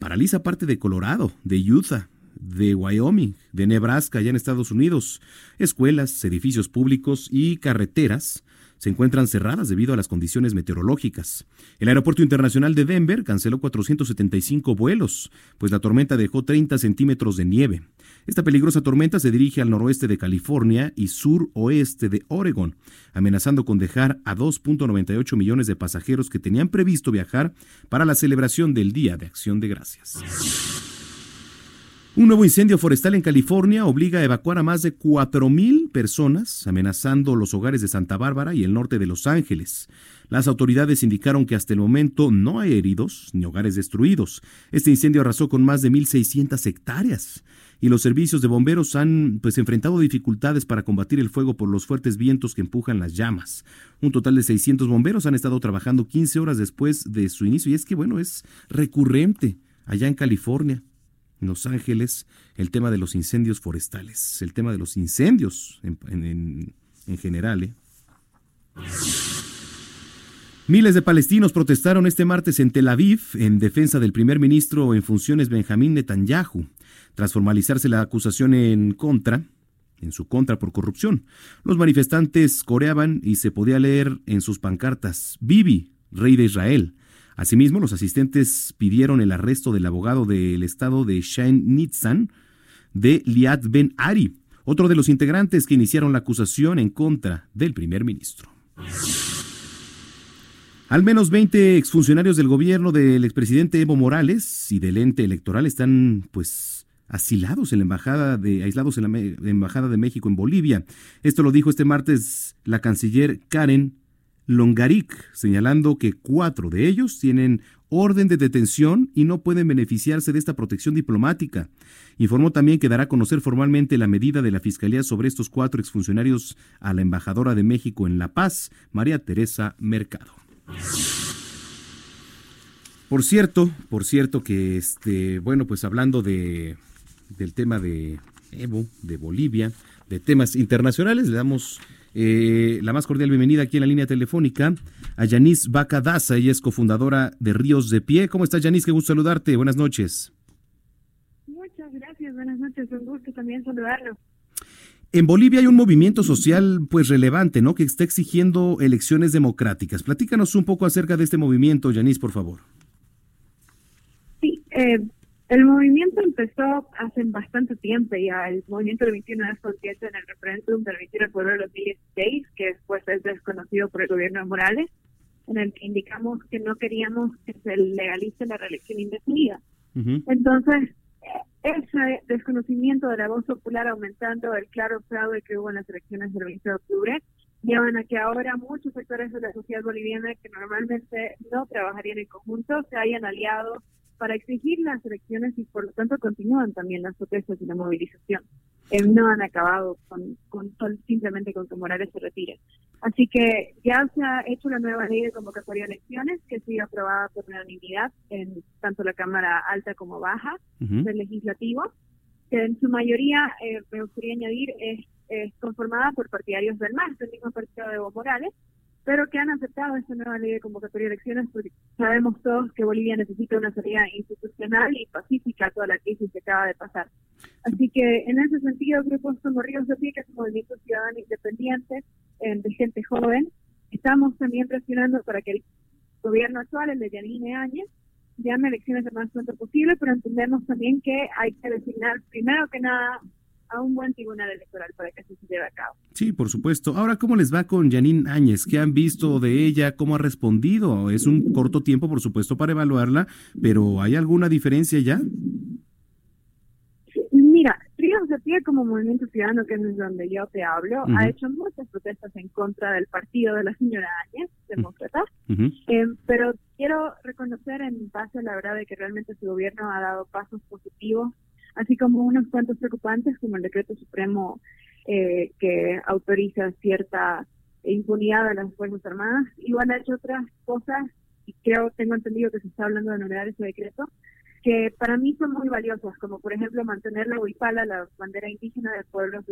paraliza parte de Colorado, de Utah, de Wyoming, de Nebraska, allá en Estados Unidos. Escuelas, edificios públicos y carreteras se encuentran cerradas debido a las condiciones meteorológicas. El Aeropuerto Internacional de Denver canceló 475 vuelos, pues la tormenta dejó 30 centímetros de nieve. Esta peligrosa tormenta se dirige al noroeste de California y suroeste de Oregon, amenazando con dejar a 2.98 millones de pasajeros que tenían previsto viajar para la celebración del Día de Acción de Gracias. Un nuevo incendio forestal en California obliga a evacuar a más de 4.000 personas, amenazando los hogares de Santa Bárbara y el norte de Los Ángeles. Las autoridades indicaron que hasta el momento no hay heridos ni hogares destruidos. Este incendio arrasó con más de 1.600 hectáreas y los servicios de bomberos han pues enfrentado dificultades para combatir el fuego por los fuertes vientos que empujan las llamas. Un total de 600 bomberos han estado trabajando 15 horas después de su inicio y es que bueno, es recurrente allá en California, en Los Ángeles, el tema de los incendios forestales, el tema de los incendios en, general. ¿eh? Miles de palestinos protestaron este martes en Tel Aviv en defensa del primer ministro en funciones Benjamín Netanyahu tras formalizarse la acusación en contra, en su contra por corrupción. Los manifestantes coreaban y se podía leer en sus pancartas Bibi, rey de Israel. Asimismo, los asistentes pidieron el arresto del abogado del estado de Shane Nitzan, de Liad Ben Ari, otro de los integrantes que iniciaron la acusación en contra del primer ministro. Al menos 20 exfuncionarios del gobierno del expresidente Evo Morales y del ente electoral están, pues, asilados en la embajada de aislados en la, embajada de México en Bolivia. Esto lo dijo este martes la canciller Karen Longaric, señalando que cuatro de ellos tienen orden de detención y no pueden beneficiarse de esta protección diplomática. Informó también que dará a conocer formalmente la medida de la Fiscalía sobre estos cuatro exfuncionarios a la embajadora de México en La Paz, María Teresa Mercado. Por cierto, por cierto que este, bueno, pues hablando de del tema de Evo, de Bolivia, de temas internacionales. Le damos eh, la más cordial bienvenida aquí en la línea telefónica a Yanis Bacadaza, ella es cofundadora de Ríos de Pie. ¿Cómo estás, Yanis? Qué gusto saludarte. Buenas noches. Muchas gracias, buenas noches. Un gusto también saludarlo. En Bolivia hay un movimiento social pues relevante, ¿no? Que está exigiendo elecciones democráticas. Platícanos un poco acerca de este movimiento, Yanis, por favor. Sí, eh, el movimiento empezó hace bastante tiempo ya. El movimiento del 21 de concierto en el referéndum del 21 de febrero de 2016, que después es desconocido por el gobierno de Morales, en el que indicamos que no queríamos que se legalice la reelección indefinida. Entonces, ese desconocimiento de la voz popular aumentando el claro fraude que hubo en las elecciones del 20 de octubre llevan a que ahora muchos sectores de la sociedad boliviana que normalmente no trabajarían en conjunto se hayan aliado para exigir las elecciones y por lo tanto continúan también las protestas y la movilización. Eh, no han acabado con, con, simplemente con que Morales se retire. Así que ya se ha hecho la nueva ley de convocatoria de elecciones que sigue aprobada por unanimidad en tanto la Cámara Alta como Baja del Legislativo, que en su mayoría, eh, me gustaría añadir, es, es conformada por partidarios del MAS, del mismo partido de Evo Morales, pero que han aceptado esta nueva ley de convocatoria de elecciones porque sabemos todos que Bolivia necesita una salida institucional y pacífica a toda la crisis que acaba de pasar. Así que en ese sentido, grupos como Ríos de Pie, que es un movimiento ciudadano independiente eh, de gente joven, estamos también presionando para que el gobierno actual, el de Yanine Áñez, llame elecciones lo más pronto posible, pero entendemos también que hay que designar primero que nada a un buen tribunal electoral para que se lleve a cabo. Sí, por supuesto. Ahora, ¿cómo les va con Janine Áñez? ¿Qué han visto de ella? ¿Cómo ha respondido? Es un corto tiempo, por supuesto, para evaluarla, pero ¿hay alguna diferencia ya? Mira, de Pie como Movimiento Ciudadano, que es donde yo te hablo, ha hecho muchas protestas en contra del partido de la señora Áñez, demócrata, eh, pero quiero reconocer en base a la verdad de que realmente su gobierno ha dado pasos positivos así como unos cuantos preocupantes como el decreto supremo eh, que autoriza cierta impunidad a las Fuerzas Armadas. Igual ha hecho otras cosas, y creo, tengo entendido que se está hablando de novedar ese decreto, que para mí son muy valiosas, como por ejemplo mantener la huipala, la bandera indígena de pueblos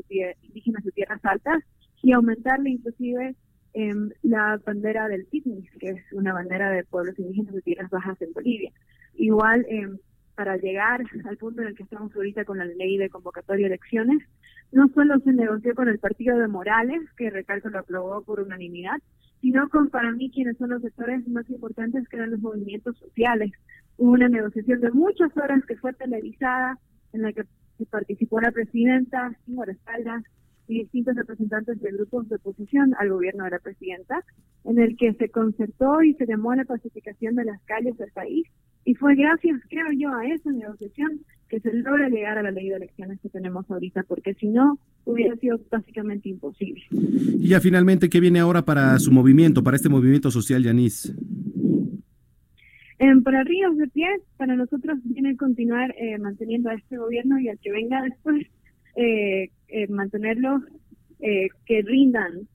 indígenas de tierras altas, y aumentarle inclusive em, la bandera del PITNIS, que es una bandera de pueblos indígenas de tierras bajas en Bolivia. Igual eh, para llegar al punto en el que estamos ahorita con la ley de convocatoria de elecciones, no solo se negoció con el partido de Morales, que recalco lo aprobó por unanimidad, sino con para mí quienes son los sectores más importantes que eran los movimientos sociales. Hubo una negociación de muchas horas que fue televisada, en la que participó la presidenta, Cinco Espaldas, y distintos representantes de grupos de oposición al gobierno de la presidenta, en el que se concertó y se llamó a la pacificación de las calles del país y fue gracias, creo yo, a esa negociación que se logra llegar a la ley de elecciones que tenemos ahorita, porque si no, hubiera sido básicamente imposible. Y ya finalmente, ¿qué viene ahora para su movimiento, para este movimiento social, Yanis? Eh, para Ríos de Pie, para nosotros viene continuar eh, manteniendo a este gobierno y al que venga después, eh, eh mantenerlos eh, que rindan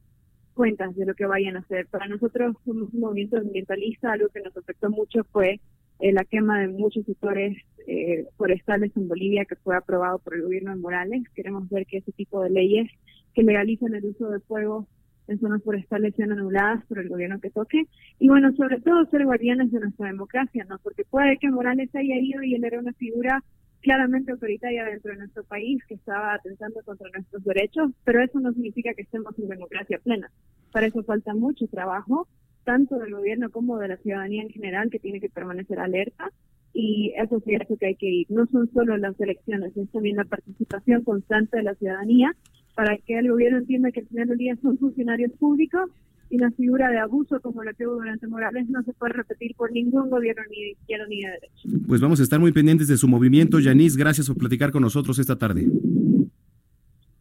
cuentas de lo que vayan a hacer. Para nosotros somos un movimiento ambientalista, algo que nos afectó mucho fue la quema de muchos sectores eh, forestales en Bolivia que fue aprobado por el gobierno de Morales. Queremos ver que ese tipo de leyes que legalizan el uso de fuego en zonas forestales sean anuladas por el gobierno que toque. Y bueno, sobre todo ser guardianes de nuestra democracia, ¿no? Porque puede que Morales haya ido y él era una figura claramente autoritaria dentro de nuestro país que estaba atentando contra nuestros derechos, pero eso no significa que estemos en democracia plena. Para eso falta mucho trabajo tanto del gobierno como de la ciudadanía en general, que tiene que permanecer alerta. Y eso es cierto que hay que ir. No son solo las elecciones, es también la participación constante de la ciudadanía para que el gobierno entienda que al final del día son funcionarios públicos y la figura de abuso como la que hubo durante Morales no se puede repetir por ningún gobierno ni de izquierda ni de derecha. Pues vamos a estar muy pendientes de su movimiento. Yanis, gracias por platicar con nosotros esta tarde.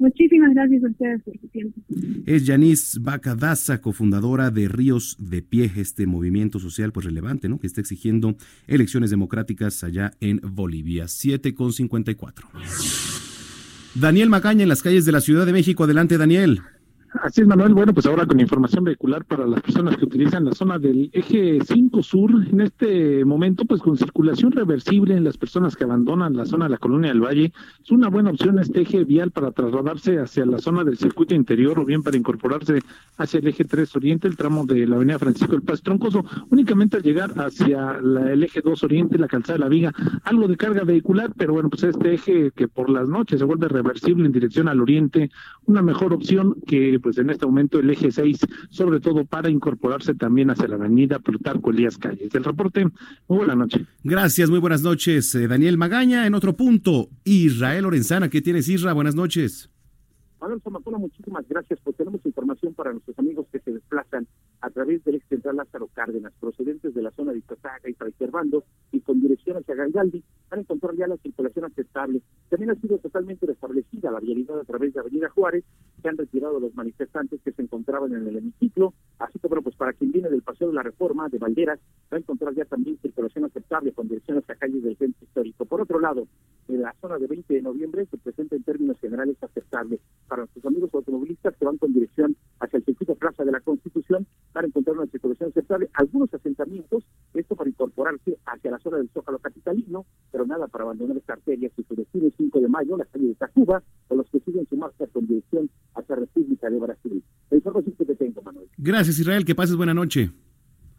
Muchísimas gracias a ustedes por su tiempo. Es Yanis Bacadaza, cofundadora de Ríos de Pie, este movimiento social pues relevante, ¿no? Que está exigiendo elecciones democráticas allá en Bolivia. 7 con 54. Daniel Macaña en las calles de la Ciudad de México. Adelante, Daniel. Así es, Manuel. Bueno, pues ahora con información vehicular para las personas que utilizan la zona del eje 5 sur, en este momento, pues con circulación reversible en las personas que abandonan la zona de la colonia del Valle, es una buena opción este eje vial para trasladarse hacia la zona del circuito interior o bien para incorporarse hacia el eje 3 oriente, el tramo de la avenida Francisco del Paz Troncoso, únicamente al llegar hacia el eje 2 oriente, la calzada de la Viga, algo de carga vehicular, pero bueno, pues este eje que por las noches se vuelve reversible en dirección al oriente, una mejor opción que pues en este momento el eje 6, sobre todo para incorporarse también hacia la avenida Plutarco Elías Calles. El reporte, muy buena noche. Gracias, muy buenas noches. Eh, Daniel Magaña, en otro punto, Israel Lorenzana, ¿qué tienes, Isra? Buenas noches. Manuel Zamacona, muchísimas gracias. Pues tenemos información para nuestros amigos que se desplazan a través del ex central Lázaro Cárdenas, procedentes de la zona de Itazaga y Traicerbando y con dirección hacia Gangaldi, van a encontrar ya la circulación aceptable. También ha sido totalmente restablecida la vialidad a través de Avenida Juárez, se han retirado los manifestantes que se encontraban en el hemiciclo, así que bueno, pues para quien viene del Paseo de la Reforma, de Valderas, va a encontrar ya también circulación aceptable con dirección hacia calles del centro histórico. Por otro lado, en la zona de 20 de noviembre se presenta en términos generales aceptable para nuestros amigos automovilistas que van con dirección hacia el circuito Plaza de la Constitución para encontrar una circulación aceptable. Algunos asentamientos, esto para incorporarse hacia la zona del Zócalo Capitalino, pero nada para abandonar esta arteria si su destino es 5 de mayo, la calle de Tacuba, o los que siguen su marcha con dirección hacia República de Brasil. La información que te tengo, Manuel. Gracias, Israel. Que pases buena noche.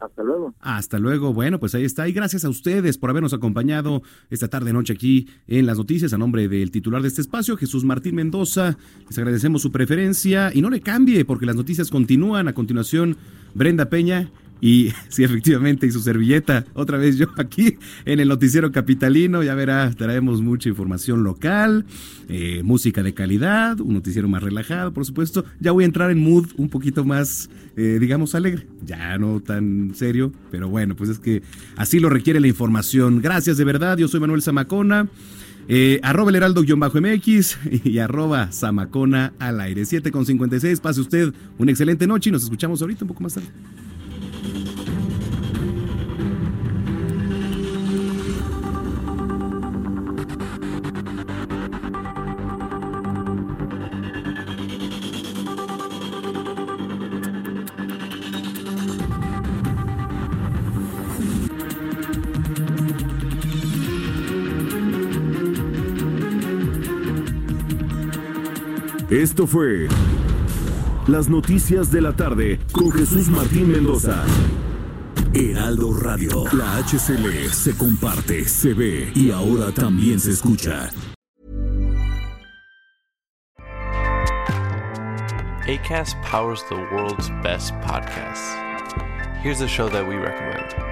Hasta luego. Hasta luego. Bueno, pues ahí está. Y gracias a ustedes por habernos acompañado esta tarde noche aquí en las noticias. A nombre del titular de este espacio, Jesús Martín Mendoza, les agradecemos su preferencia y no le cambie porque las noticias continúan. A continuación, Brenda Peña y sí, efectivamente, y su servilleta, otra vez yo aquí en el noticiero capitalino, ya verá, traemos mucha información local, eh, música de calidad, un noticiero más relajado, por supuesto. Ya voy a entrar en mood un poquito más, eh, digamos, alegre, ya no tan serio, pero bueno, pues es que así lo requiere la información. Gracias de verdad, yo soy Manuel Zamacona. Eh, arroba el heraldo-mx y arroba Zamacona al aire. 7 con 56. Pase usted una excelente noche y nos escuchamos ahorita un poco más tarde. Esto fue Las Noticias de la Tarde con Jesús Martín Mendoza. Heraldo Radio, la HCL se comparte, se ve y ahora también se escucha. ACAST powers the world's best podcasts. Here's a show that we recommend.